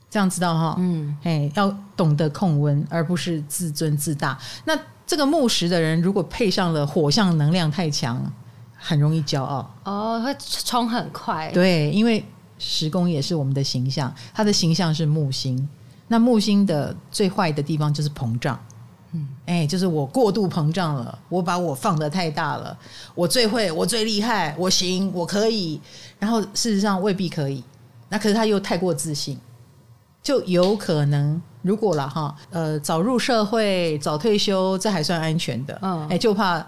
这样知道哈，嗯，哎，要懂得控温，而不是自尊自大。那这个木石的人，如果配上了火象能量太强，很容易骄傲哦，会冲很快。对，因为时宫也是我们的形象，他的形象是木星。那木星的最坏的地方就是膨胀，嗯，哎，就是我过度膨胀了，我把我放得太大了，我最会，我最厉害，我行，我可以。然后事实上未必可以，那可是他又太过自信。就有可能，如果了哈，呃，早入社会、早退休，这还算安全的。嗯，哎，就怕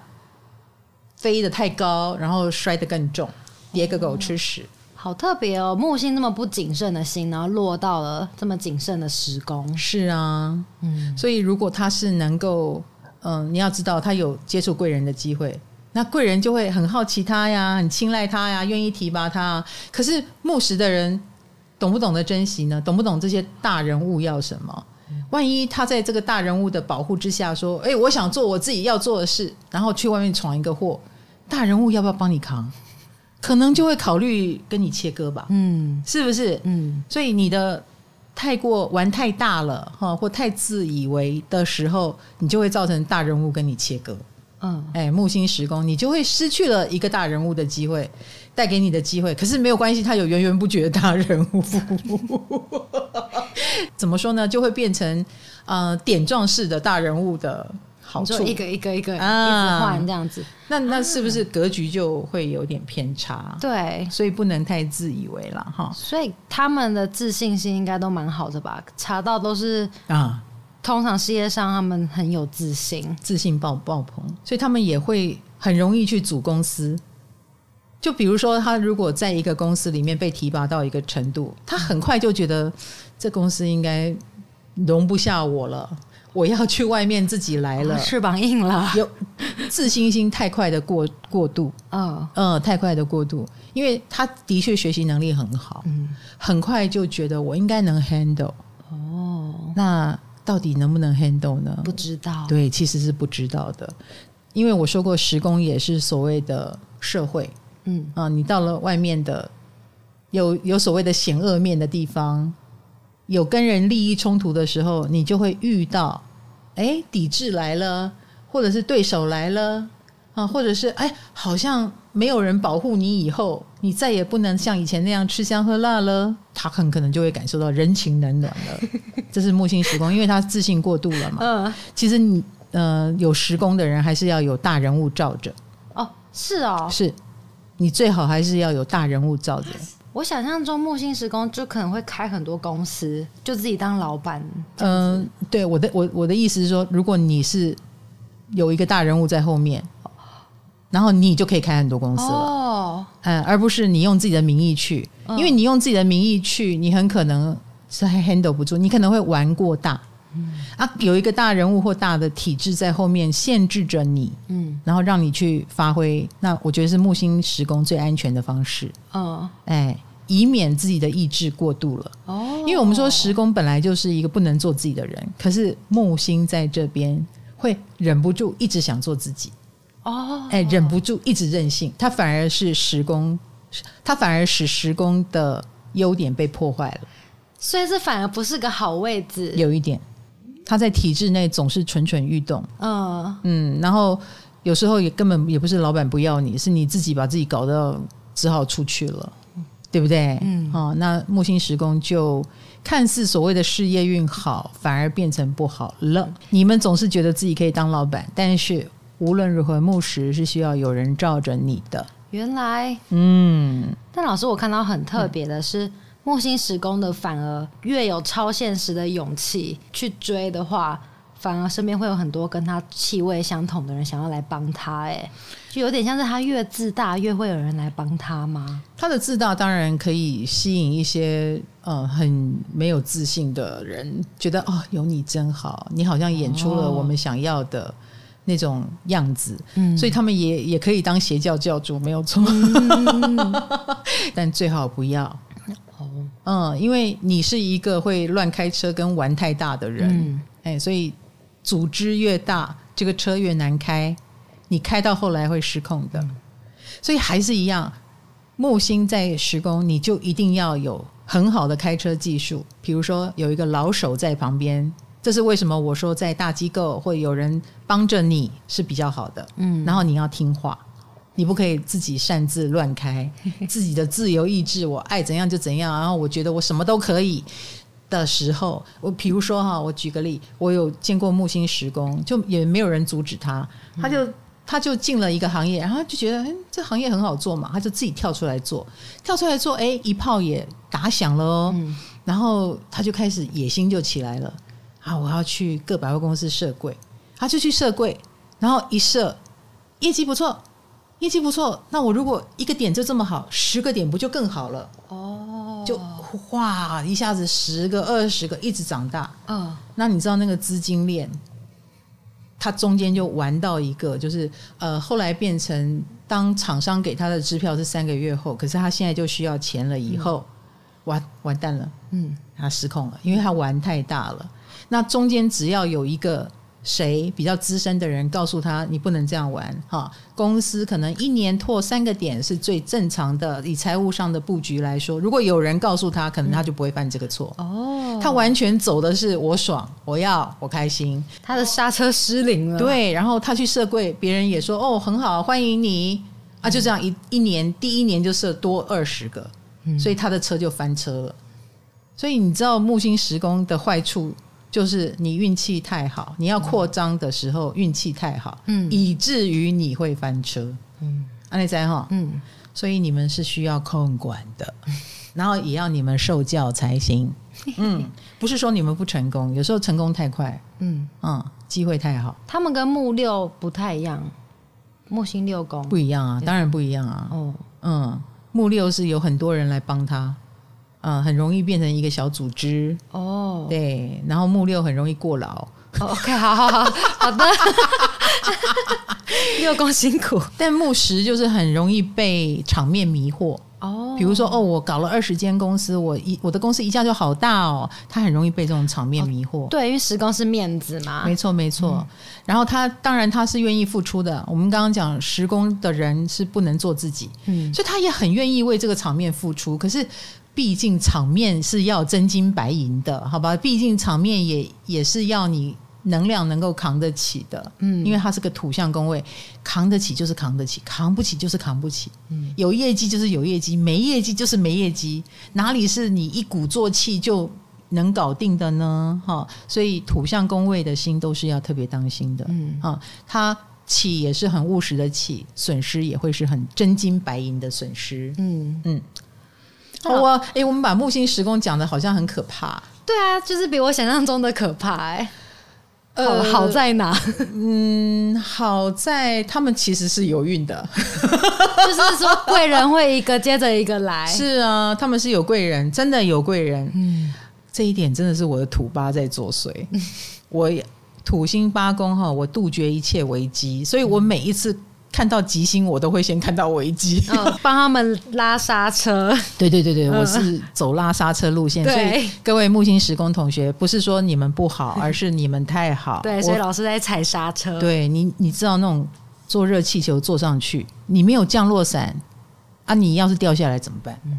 飞得太高，然后摔得更重，跌个狗吃屎。好特别哦，木星那么不谨慎的心，然后落到了这么谨慎的时宫。是啊，嗯，所以如果他是能够，嗯，你要知道他有接触贵人的机会，那贵人就会很好奇他呀，很青睐他呀，愿意提拔他。可是木石的人懂不懂得珍惜呢？懂不懂这些大人物要什么？万一他在这个大人物的保护之下说：“哎，我想做我自己要做的事，然后去外面闯一个祸，大人物要不要帮你扛？可能就会考虑跟你切割吧。嗯，是不是？嗯，所以你的太过玩太大了哈，或太自以为的时候，你就会造成大人物跟你切割。嗯，哎，木星时宫，你就会失去了一个大人物的机会，带给你的机会。可是没有关系，他有源源不绝的大人物。怎么说呢？就会变成呃点状式的大人物的好处，一个一个一个、啊、一直换这样子。那那是不是格局就会有点偏差？对，所以不能太自以为了哈。所以他们的自信心应该都蛮好的吧？查到都是啊，通常事业上他们很有自信，自信爆爆棚，所以他们也会很容易去组公司。就比如说，他如果在一个公司里面被提拔到一个程度，他很快就觉得这公司应该容不下我了，我要去外面自己来了，翅膀硬了，有自信心太快的过过度，嗯嗯，太快的过度，因为他的确学习能力很好，嗯，很快就觉得我应该能 handle，哦，那到底能不能 handle 呢？不知道，对，其实是不知道的，因为我说过，时工也是所谓的社会。嗯啊，你到了外面的有有所谓的险恶面的地方，有跟人利益冲突的时候，你就会遇到，哎，抵制来了，或者是对手来了啊，或者是哎，好像没有人保护你，以后你再也不能像以前那样吃香喝辣了。他很可能就会感受到人情冷暖了。这是木星时宫，因为他自信过度了嘛。嗯，其实你呃有时宫的人，还是要有大人物罩着。哦，是哦，是。你最好还是要有大人物罩着。我想象中木星时宫就可能会开很多公司，就自己当老板。嗯、呃，对，我的我我的意思是说，如果你是有一个大人物在后面，然后你就可以开很多公司了。哦，嗯，而不是你用自己的名义去，因为你用自己的名义去，你很可能是 handle 不住，你可能会玩过大。嗯啊，有一个大人物或大的体制在后面限制着你，嗯，然后让你去发挥。那我觉得是木星时工最安全的方式，哦，哎，以免自己的意志过度了。哦，因为我们说时工本来就是一个不能做自己的人，可是木星在这边会忍不住一直想做自己。哦，哎，忍不住一直任性，他反而是时宫，他反而使时宫的优点被破坏了。所以这反而不是个好位置，有一点。他在体制内总是蠢蠢欲动，嗯嗯，然后有时候也根本也不是老板不要你，是你自己把自己搞到只好出去了，对不对？嗯，哦，那木星时宫就看似所谓的事业运好，反而变成不好了。你们总是觉得自己可以当老板，但是无论如何，木石是需要有人罩着你的。原来，嗯，但老师，我看到很特别的是。嗯木星时宫的反而越有超现实的勇气去追的话，反而身边会有很多跟他气味相同的人想要来帮他。哎，就有点像是他越自大，越会有人来帮他吗？他的自大当然可以吸引一些呃很没有自信的人，觉得哦有你真好，你好像演出了我们想要的那种样子，嗯，所以他们也也可以当邪教教主，没有错，嗯、但最好不要。哦。嗯，因为你是一个会乱开车跟玩太大的人，嗯，哎，所以组织越大，这个车越难开，你开到后来会失控的。所以还是一样，木星在十宫，你就一定要有很好的开车技术，比如说有一个老手在旁边，这是为什么我说在大机构会有人帮着你是比较好的，嗯，然后你要听话。你不可以自己擅自乱开，自己的自由意志，我爱怎样就怎样。然后我觉得我什么都可以的时候，我比如说哈，我举个例，我有见过木星时工，就也没有人阻止他，他就他就进了一个行业，然后就觉得哎，这行业很好做嘛，他就自己跳出来做，跳出来做，哎，一炮也打响了哦。然后他就开始野心就起来了，啊，我要去各百货公司设柜，他就去设柜，然后一设，业绩不错。业绩不错，那我如果一个点就这么好，十个点不就更好了？哦，就哗一下子十个、二十个一直长大。嗯，那你知道那个资金链他中间就玩到一个，就是呃，后来变成当厂商给他的支票是三个月后，可是他现在就需要钱了，以后、嗯、完完蛋了，嗯，他失控了，因为他玩太大了。那中间只要有一个。谁比较资深的人告诉他，你不能这样玩哈？公司可能一年拓三个点是最正常的，以财务上的布局来说，如果有人告诉他，可能他就不会犯这个错。哦，他完全走的是我爽，我要我开心，他的刹车失灵了。对，然后他去设柜，别人也说哦很好，欢迎你啊，就这样一一年第一年就设多二十个，所以他的车就翻车了。所以你知道木星时宫的坏处？就是你运气太好，你要扩张的时候运气太好，嗯，以至于你会翻车，嗯，安内在哈，嗯，所以你们是需要控管的，然后也要你们受教才行，嗯，不是说你们不成功，有时候成功太快，嗯。嗯，机会太好，他们跟木六不太一样，木星六宫。不一样啊，当然不一样啊，哦，嗯，木六是有很多人来帮他。嗯，很容易变成一个小组织哦。对，然后木六很容易过劳。Oh, OK，好好好，好的。六宫辛苦，但木十就是很容易被场面迷惑哦。比如说，哦，我搞了二十间公司，我一我的公司一下就好大哦，他很容易被这种场面迷惑。哦、对，因为十宫是面子嘛。没错，没错。嗯、然后他当然他是愿意付出的。我们刚刚讲十宫的人是不能做自己，嗯，所以他也很愿意为这个场面付出。可是。毕竟场面是要真金白银的，好吧？毕竟场面也也是要你能量能够扛得起的，嗯，因为它是个土象宫位，扛得起就是扛得起，扛不起就是扛不起，嗯，有业绩就是有业绩，没业绩就是没业绩，哪里是你一鼓作气就能搞定的呢？哈，所以土象宫位的心都是要特别当心的，嗯。啊，它起也是很务实的起，损失也会是很真金白银的损失，嗯。嗯。我哎、欸，我们把木星十宫讲的好像很可怕。对啊，就是比我想象中的可怕哎、欸。呃，好在哪？嗯，好在他们其实是有运的，就是说贵人会一个接着一个来。是啊，他们是有贵人，真的有贵人。嗯，这一点真的是我的土八在作祟。我土星八宫哈，我杜绝一切危机，所以我每一次。看到吉星，我都会先看到危机，哦，帮他们拉刹车。对对对对，我是走拉刹车路线。所以各位木星时工同学，不是说你们不好，而是你们太好。对，所以老师在踩刹车。对你，你知道那种坐热气球坐上去，你没有降落伞啊，你要是掉下来怎么办？嗯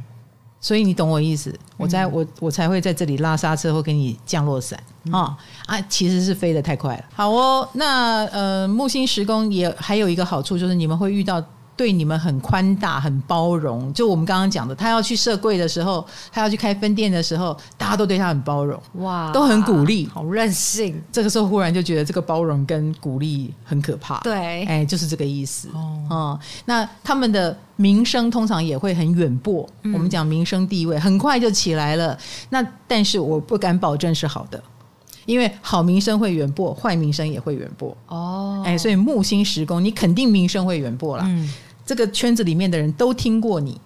所以你懂我意思，我在我我才会在这里拉刹车或给你降落伞啊啊！其实是飞得太快了。好哦，那呃木星时宫也还有一个好处，就是你们会遇到。对你们很宽大、很包容，就我们刚刚讲的，他要去设柜的时候，他要去开分店的时候，大家都对他很包容，哇，都很鼓励，好任性。这个时候忽然就觉得这个包容跟鼓励很可怕，对，哎，就是这个意思。哦，哦，那他们的名声通常也会很远播，嗯、我们讲名声地位很快就起来了。那但是我不敢保证是好的，因为好名声会远播，坏名声也会远播。哦，哎，所以木星时宫，你肯定名声会远播了。嗯。这个圈子里面的人都听过你，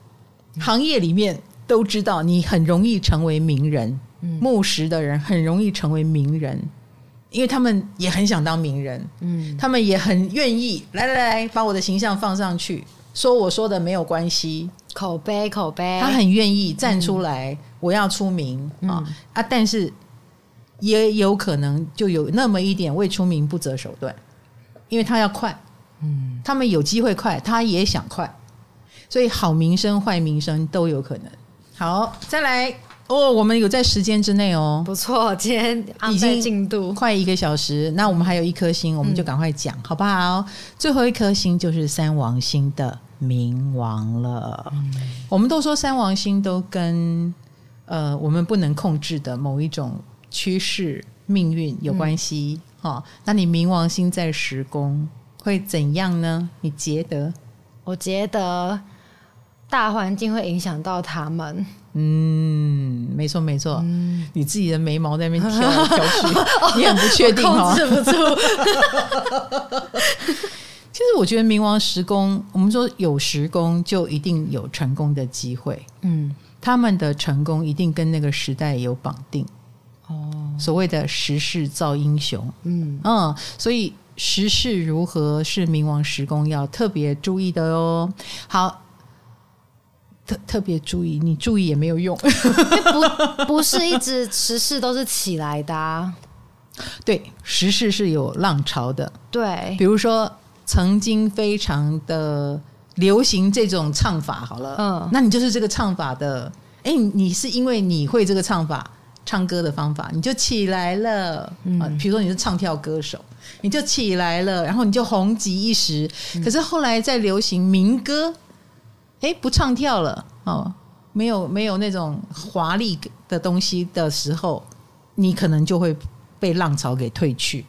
行业里面都知道你很容易成为名人。嗯、牧师的人很容易成为名人，因为他们也很想当名人。嗯，他们也很愿意来来来把我的形象放上去，说我说的没有关系，口碑口碑。他很愿意站出来，嗯、我要出名、嗯、啊啊！但是也有可能就有那么一点为出名不择手段，因为他要快。嗯，他们有机会快，他也想快，所以好名声、坏名声都有可能。好，再来哦，我们有在时间之内哦，不错，今天已经进度快一个小时，那我们还有一颗星，我们就赶快讲，嗯、好不好？最后一颗星就是三王星的冥王了。嗯、我们都说三王星都跟呃我们不能控制的某一种趋势、命运有关系。哈、嗯哦，那你冥王星在十宫。会怎样呢？你觉得？我觉得大环境会影响到他们。嗯，没错没错。嗯、你自己的眉毛在那边挑来挑去，你很不确定哦，控制不住。其实我觉得冥王十宫，我们说有十宫就一定有成功的机会。嗯，他们的成功一定跟那个时代有绑定。哦，所谓的时势造英雄。嗯嗯，所以。时事如何是冥王时宫要特别注意的哦。好。特特别注意，你注意也没有用，不不是一直时事都是起来的啊。对，时事是有浪潮的。对，比如说曾经非常的流行这种唱法，好了，嗯，那你就是这个唱法的。哎，你是因为你会这个唱法，唱歌的方法，你就起来了。嗯，比如说你是唱跳歌手，你就起来了，然后你就红极一时。可是后来在流行民歌。哎，不唱跳了哦，没有没有那种华丽的东西的时候，你可能就会被浪潮给退去。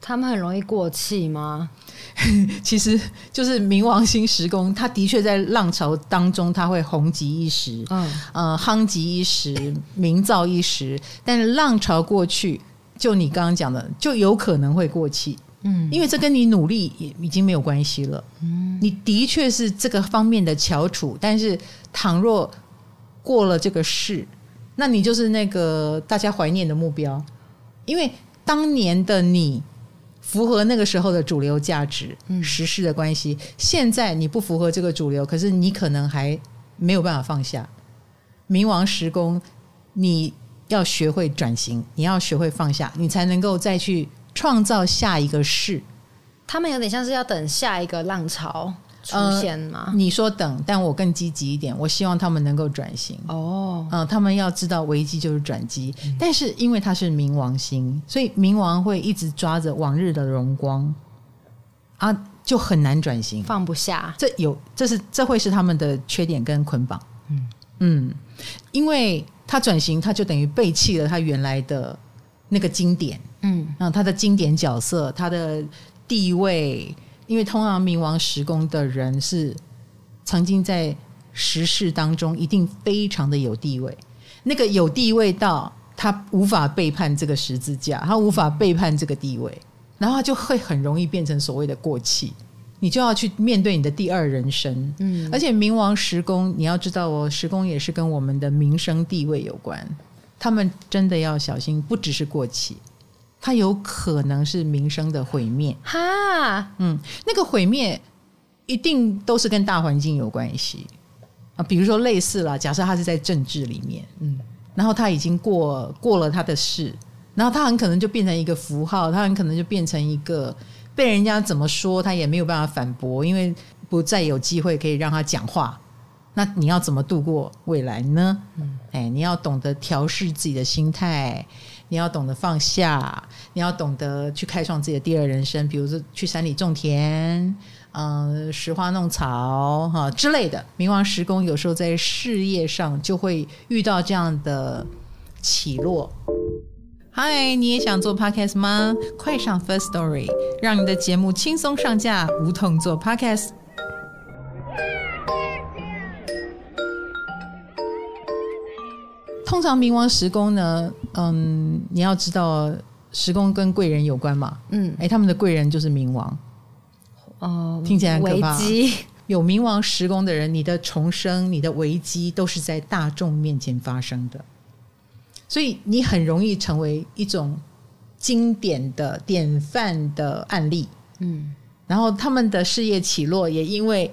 他们很容易过气吗？其实就是冥王星时宫，它的确在浪潮当中，它会红极一时，嗯呃，夯极一时，名噪一时。但是浪潮过去，就你刚刚讲的，就有可能会过气。嗯，因为这跟你努力也已经没有关系了。嗯，你的确是这个方面的翘楚，但是倘若过了这个世，那你就是那个大家怀念的目标。因为当年的你符合那个时候的主流价值、时事的关系，现在你不符合这个主流，可是你可能还没有办法放下。冥王时宫，你要学会转型，你要学会放下，你才能够再去。创造下一个事，他们有点像是要等下一个浪潮出现吗？呃，你说等，但我更积极一点，我希望他们能够转型。哦，嗯，他们要知道危机就是转机，嗯，但是因为他是冥王星，所以冥王会一直抓着往日的荣光，啊，就很难转型，放不下。这有，这是这会是他们的缺点跟捆绑。嗯嗯，因为他转型，他就等于背弃了他原来的那个经典。嗯，然后他的经典角色，他的地位，因为通常冥王时宫的人是曾经在时事当中一定非常的有地位，那个有地位到他无法背叛这个十字架，他无法背叛这个地位，然后他就会很容易变成所谓的过气，你就要去面对你的第二人生。嗯，而且冥王时宫，你要知道哦，时宫也是跟我们的名声地位有关，他们真的要小心，不只是过气。它有可能是名声的毁灭，哈，嗯，那个毁灭一定都是跟大环境有关系。啊，比如说类似了，假设他是在政治里面，嗯，然后他已经过过了他的事，然后他很可能就变成一个符号，他很可能就变成一个被人家怎么说他也没有办法反驳，因为不再有机会可以让他讲话，那你要怎么度过未来呢？嗯，哎，你要懂得调试自己的心态。你要懂得放下，你要懂得去开创自己的第二人生，比如说去山里种田，嗯、呃，拾花弄草哈之类的。冥王时宫有时候在事业上就会遇到这样的起落。嗨，你也想做 podcast 吗？快上 First Story，让你的节目轻松上架，无痛做 podcast。通常冥王时宫呢，嗯，你要知道时宫跟贵人有关嘛，嗯，哎，他们的贵人就是冥王，哦、嗯，听起来很可怕。有冥王时宫的人，你的重生、你的危机都是在大众面前发生的，所以你很容易成为一种经典的典范的案例，嗯，然后他们的事业起落也因为，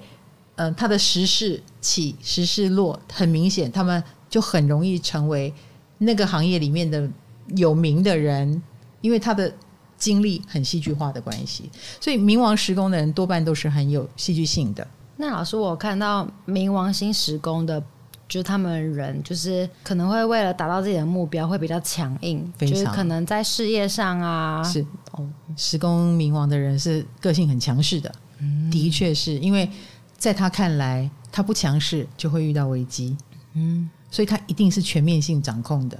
嗯、他的时事起时事落很明显，他们。就很容易成为那个行业里面的有名的人，因为他的经历很戏剧化的关系，所以冥王时宫的人多半都是很有戏剧性的。那老师，我看到冥王星时宫的，就是他们人，就是可能会为了达到自己的目标，会比较强硬，就是可能在事业上啊，是哦，时宫冥王的人是个性很强势的，嗯，的确是因为在他看来，他不强势就会遇到危机，嗯。所以他一定是全面性掌控的，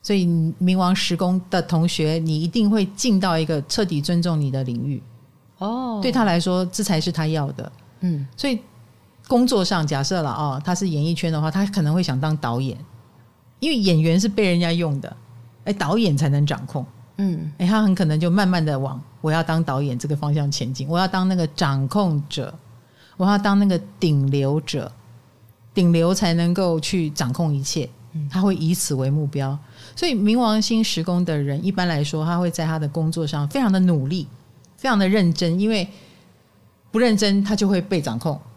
所以冥王时宫的同学，你一定会进到一个彻底尊重你的领域。哦，对他来说，这才是他要的。嗯，所以工作上假设了哦，他是演艺圈的话，他可能会想当导演，因为演员是被人家用的，哎，导演才能掌控。嗯，哎，他很可能就慢慢的往我要当导演这个方向前进，我要当那个掌控者，我要当那个顶流者。顶流才能够去掌控一切，他会以此为目标。所以冥王星时宫的人，一般来说，他会在他的工作上非常的努力，非常的认真，因为不认真他就会被掌控，嗯、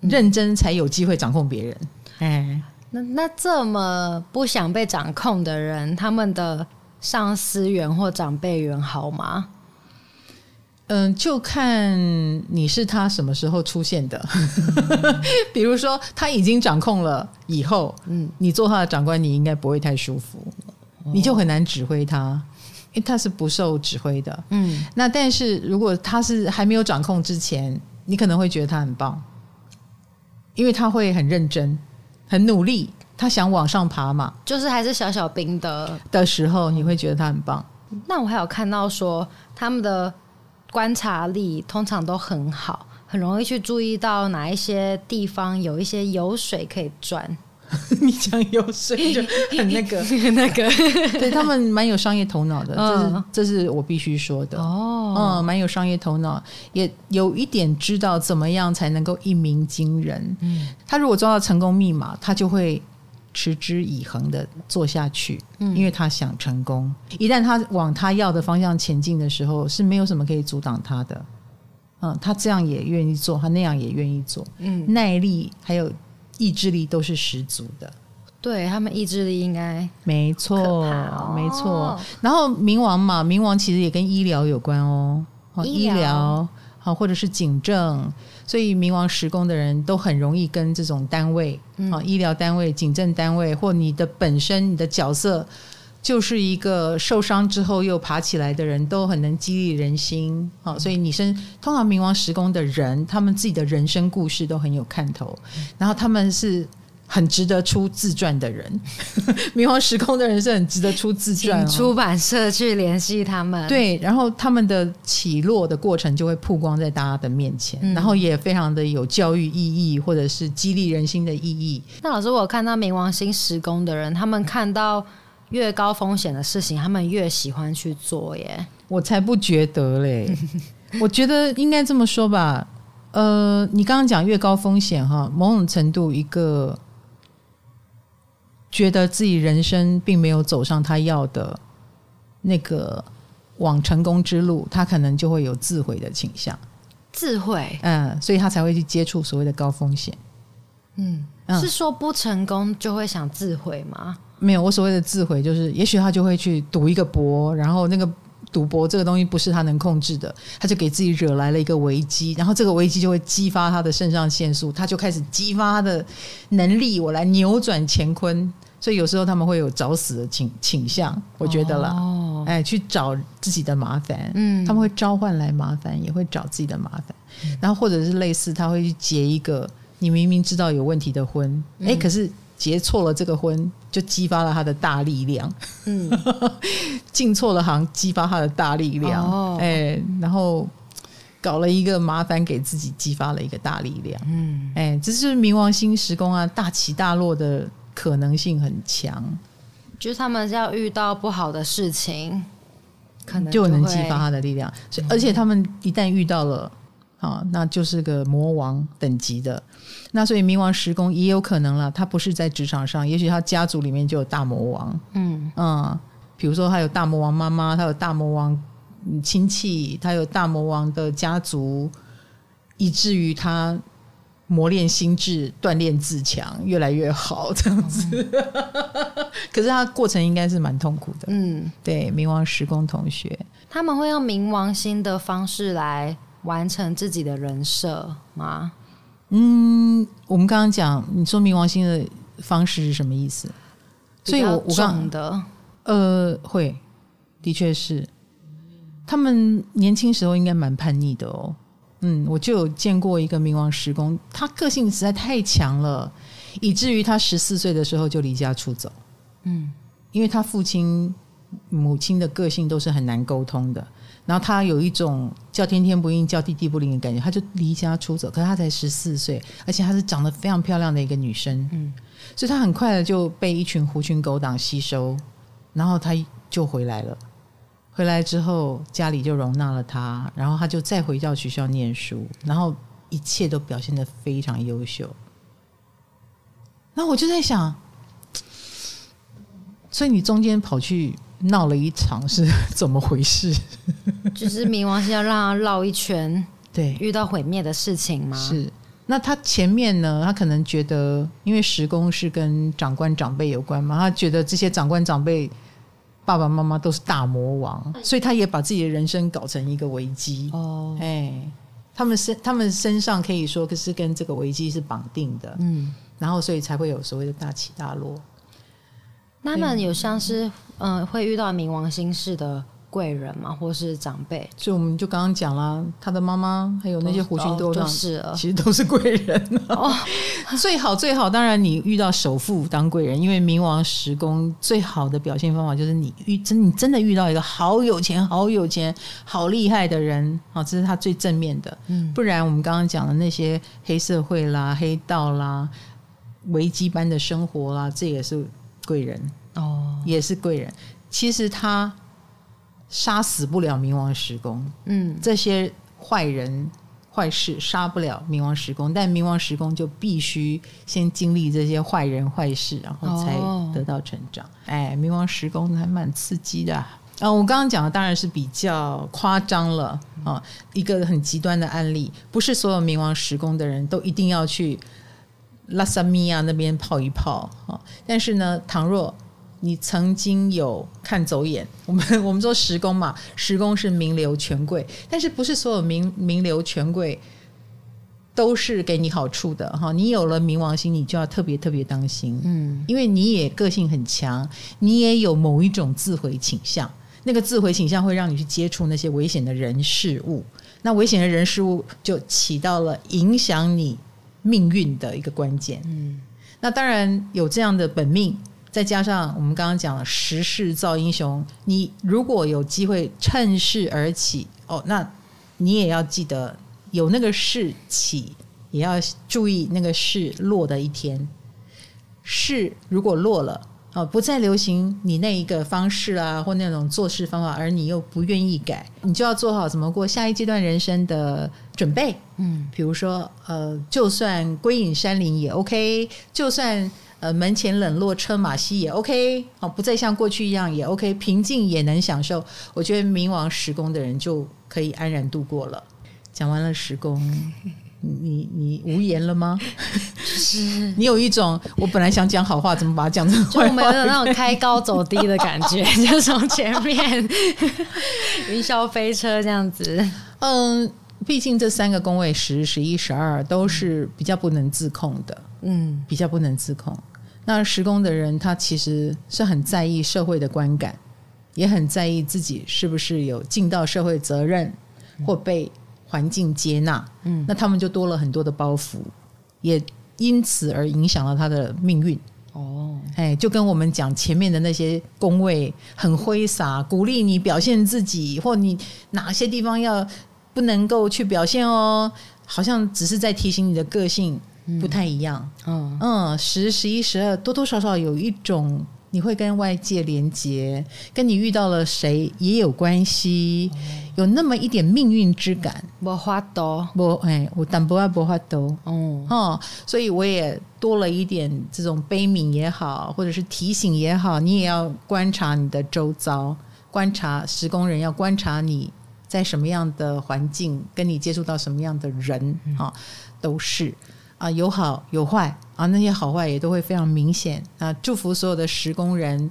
认真才有机会掌控别人。哎，那那这么不想被掌控的人，他们的上司缘或长辈缘好吗？嗯，就看你是他什么时候出现的。比如说他已经掌控了以后，嗯，你做他的长官，你应该不会太舒服，哦、你就很难指挥他，因为他是不受指挥的。嗯，那但是如果他是还没有掌控之前，你可能会觉得他很棒，因为他会很认真、很努力，他想往上爬嘛，就是还是小小兵的的时候，你会觉得他很棒。那我还有看到说他们的。观察力通常都很好，很容易去注意到哪一些地方有一些油水可以赚。你讲油水就 很那个 那个，对他们蛮有商业头脑的，这是这是我必须说的哦。嗯，蛮有商业头脑，也有一点知道怎么样才能够一鸣惊人。嗯，他如果抓到成功密码，他就会。持之以恒的做下去，因为他想成功。一旦他往他要的方向前进的时候，是没有什么可以阻挡他的。嗯，他这样也愿意做，他那样也愿意做。嗯，耐力还有意志力都是十足的。对，他们意志力应该没错，哦、没错。然后冥王嘛，冥王其实也跟医疗有关哦。医疗好，或者是警政。所以冥王十宫的人都很容易跟这种单位啊，嗯、医疗单位、警政单位，或你的本身你的角色就是一个受伤之后又爬起来的人，都很能激励人心啊。所以女生通常冥王十宫的人，他们自己的人生故事都很有看头，然后他们是。很值得出自传的人，冥王时空的人是很值得出自传、哦。出版社去联系他们，对，然后他们的起落的过程就会曝光在大家的面前，嗯、然后也非常的有教育意义或者是激励人心的意义。那老师，我看到冥王星时宫的人，他们看到越高风险的事情，他们越喜欢去做耶。我才不觉得嘞，我觉得应该这么说吧。呃，你刚刚讲越高风险哈，某种程度一个。觉得自己人生并没有走上他要的那个往成功之路，他可能就会有自毁的倾向。自毁，嗯，所以他才会去接触所谓的高风险。嗯，嗯，是说不成功就会想自毁吗？没有，我所谓的自毁就是，也许他就会去赌一个博，然后那个。赌博这个东西不是他能控制的，他就给自己惹来了一个危机，然后这个危机就会激发他的肾上腺素，他就开始激发他的能力，我来扭转乾坤。所以有时候他们会有找死的倾倾向，我觉得啦，哦、哎，去找自己的麻烦，嗯，他们会召唤来麻烦，也会找自己的麻烦，嗯、然后或者是类似，他会去结一个你明明知道有问题的婚，嗯、哎，可是。结错了这个婚，就激发了他的大力量。嗯，进错了行，激发他的大力量。哦，哎，然后搞了一个麻烦给自己，激发了一个大力量。嗯，哎，这是冥王星时宫啊，大起大落的可能性很强。就是他们要遇到不好的事情，可能就能激发他的力量。所以，而且他们一旦遇到了。啊，那就是个魔王等级的，那所以冥王十宫也有可能了。他不是在职场上，也许他家族里面就有大魔王。嗯嗯，比如说他有大魔王妈妈，他有大魔王亲戚，他有大魔王的家族，以至于他磨练心智，锻炼自强，越来越好这样子。嗯、可是他过程应该是蛮痛苦的。嗯，对，冥王十宫同学，他们会用冥王星的方式来。完成自己的人设吗？嗯，我们刚刚讲，你说冥王星的方式是什么意思？所以我我刚的呃，会，的确是，他们年轻时候应该蛮叛逆的哦。嗯，我就有见过一个冥王时宫，他个性实在太强了，以至于他十四岁的时候就离家出走。嗯，因为他父亲、母亲的个性都是很难沟通的。然后他有一种叫天天不应，叫地地不灵的感觉，他就离家出走。可是他才十四岁，而且她是长得非常漂亮的一个女生，嗯，所以她很快的就被一群狐群狗党吸收，然后她就回来了。回来之后，家里就容纳了她，然后她就再回到学校念书，然后一切都表现得非常优秀。那我就在想，所以你中间跑去闹了一场，是怎么回事？就是冥王星要让他绕一圈，对，遇到毁灭的事情吗？是。那他前面呢？他可能觉得，因为时宫是跟长官长辈有关嘛，他觉得这些长官长辈、爸爸妈妈都是大魔王，所以他也把自己的人生搞成一个危机。哦，哎，他们身他们身上可以说，可是跟这个危机是绑定的。嗯，然后所以才会有所谓的大起大落。他们有像是嗯、呃，会遇到冥王星式的。贵人嘛，或是长辈，所以我们就刚刚讲了，他的妈妈还有那些胡群都都是，其实都是贵人。哦，最 好最好，当然你遇到首富当贵人，因为冥王十宫最好的表现方法就是你遇真你真的遇到一个好有钱、好有钱、好厉害的人啊，这是他最正面的。嗯，不然我们刚刚讲的那些黑社会啦、黑道啦、危机般的生活啦，这也是贵人哦，也是贵人。其实他。杀死不了冥王十宫，嗯，这些坏人坏事杀不了冥王十宫，但冥王十宫就必须先经历这些坏人坏事，然后才得到成长。哦、哎，冥王十宫还蛮刺激的啊！啊我刚刚讲的当然是比较夸张了啊，一个很极端的案例，不是所有冥王十宫的人都一定要去拉萨米亚那边泡一泡哈。但是呢，倘若你曾经有看走眼，我们我们说十宫嘛，十宫是名流权贵，但是不是所有名名流权贵都是给你好处的哈。你有了冥王星，你就要特别特别当心，嗯，因为你也个性很强，你也有某一种自毁倾向，那个自毁倾向会让你去接触那些危险的人事物，那危险的人事物就起到了影响你命运的一个关键，嗯，那当然有这样的本命。再加上我们刚刚讲了时势造英雄，你如果有机会趁势而起哦，那你也要记得有那个势起，也要注意那个势落的一天。势如果落了哦，不再流行你那一个方式啊，或那种做事方法，而你又不愿意改，你就要做好怎么过下一阶段人生的准备。嗯，比如说呃，就算归隐山林也 OK，就算。呃，门前冷落车马稀也 OK，好，不再像过去一样也 OK，平静也能享受。我觉得冥王时宫的人就可以安然度过了。讲完了时宫，你你无言了吗？是 你有一种我本来想讲好话，怎么把它讲成坏话？就没有那种开高走低的感觉，就从前面 云霄飞车这样子。嗯，毕竟这三个宫位十、十一、十二都是比较不能自控的，嗯，比较不能自控。那十宫的人，他其实是很在意社会的观感，也很在意自己是不是有尽到社会责任，或被环境接纳。嗯，那他们就多了很多的包袱，也因此而影响了他的命运。哦，哎，就跟我们讲前面的那些工位很挥洒，鼓励你表现自己，或你哪些地方要不能够去表现哦，好像只是在提醒你的个性。不太一样，嗯嗯，十、十一、十二，多多少少有一种你会跟外界连接，跟你遇到了谁也有关系，有那么一点命运之感。无法多，无哎，我但不爱无法多，哦哦，所以我也多了一点这种悲悯也好，或者是提醒也好，你也要观察你的周遭，观察施工人要观察你在什么样的环境，跟你接触到什么样的人啊，都是。啊，有好有坏啊，那些好坏也都会非常明显啊。祝福所有的施工人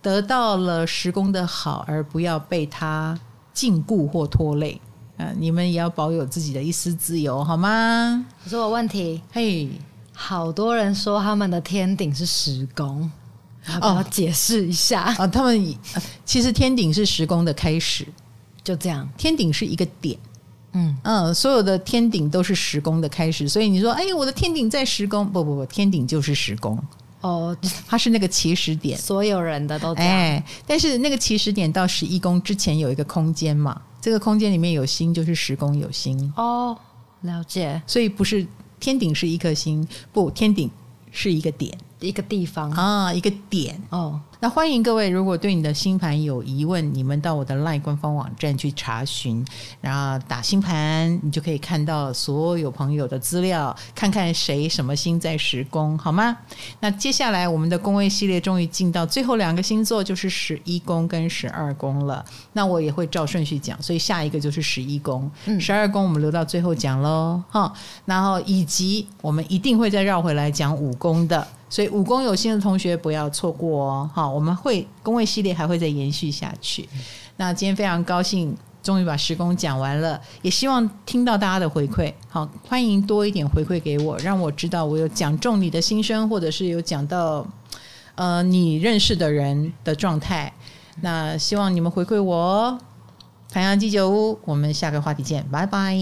得到了十宫的好，而不要被他禁锢或拖累啊。你们也要保有自己的一丝自由，好吗？我说我问题，嘿，好多人说他们的天顶是十宫，要我解释一下啊。他们其实天顶是十宫的开始，就这样，天顶是一个点。嗯嗯，所有的天顶都是十宫的开始，所以你说，哎，我的天顶在十宫，不不不，天顶就是十宫哦，它是那个起始点，所有人的都哎，但是那个起始点到十一宫之前有一个空间嘛，这个空间里面有星，就是十宫有星。哦，了解，所以不是天顶是一颗星，不，天顶是一个点一个地方啊，一个点哦。那欢迎各位，如果对你的星盘有疑问，你们到我的 LINE 官方网站去查询，然后打星盘，你就可以看到所有朋友的资料，看看谁什么星在十宫，好吗？那接下来我们的宫位系列终于进到最后两个星座，就是十一宫跟十二宫了。那我也会照顺序讲，所以下一个就是十一宫，十二宫我们留到最后讲喽，哈。然后以及我们一定会再绕回来讲五宫的。所以武功有心的同学不要错过哦，好，我们会工位系列还会再延续下去。那今天非常高兴，终于把十宫讲完了，也希望听到大家的回馈，好，欢迎多一点回馈给我，让我知道我有讲中你的心声，或者是有讲到呃你认识的人的状态。那希望你们回馈我，唐阳鸡酒屋，我们下个话题见，拜拜。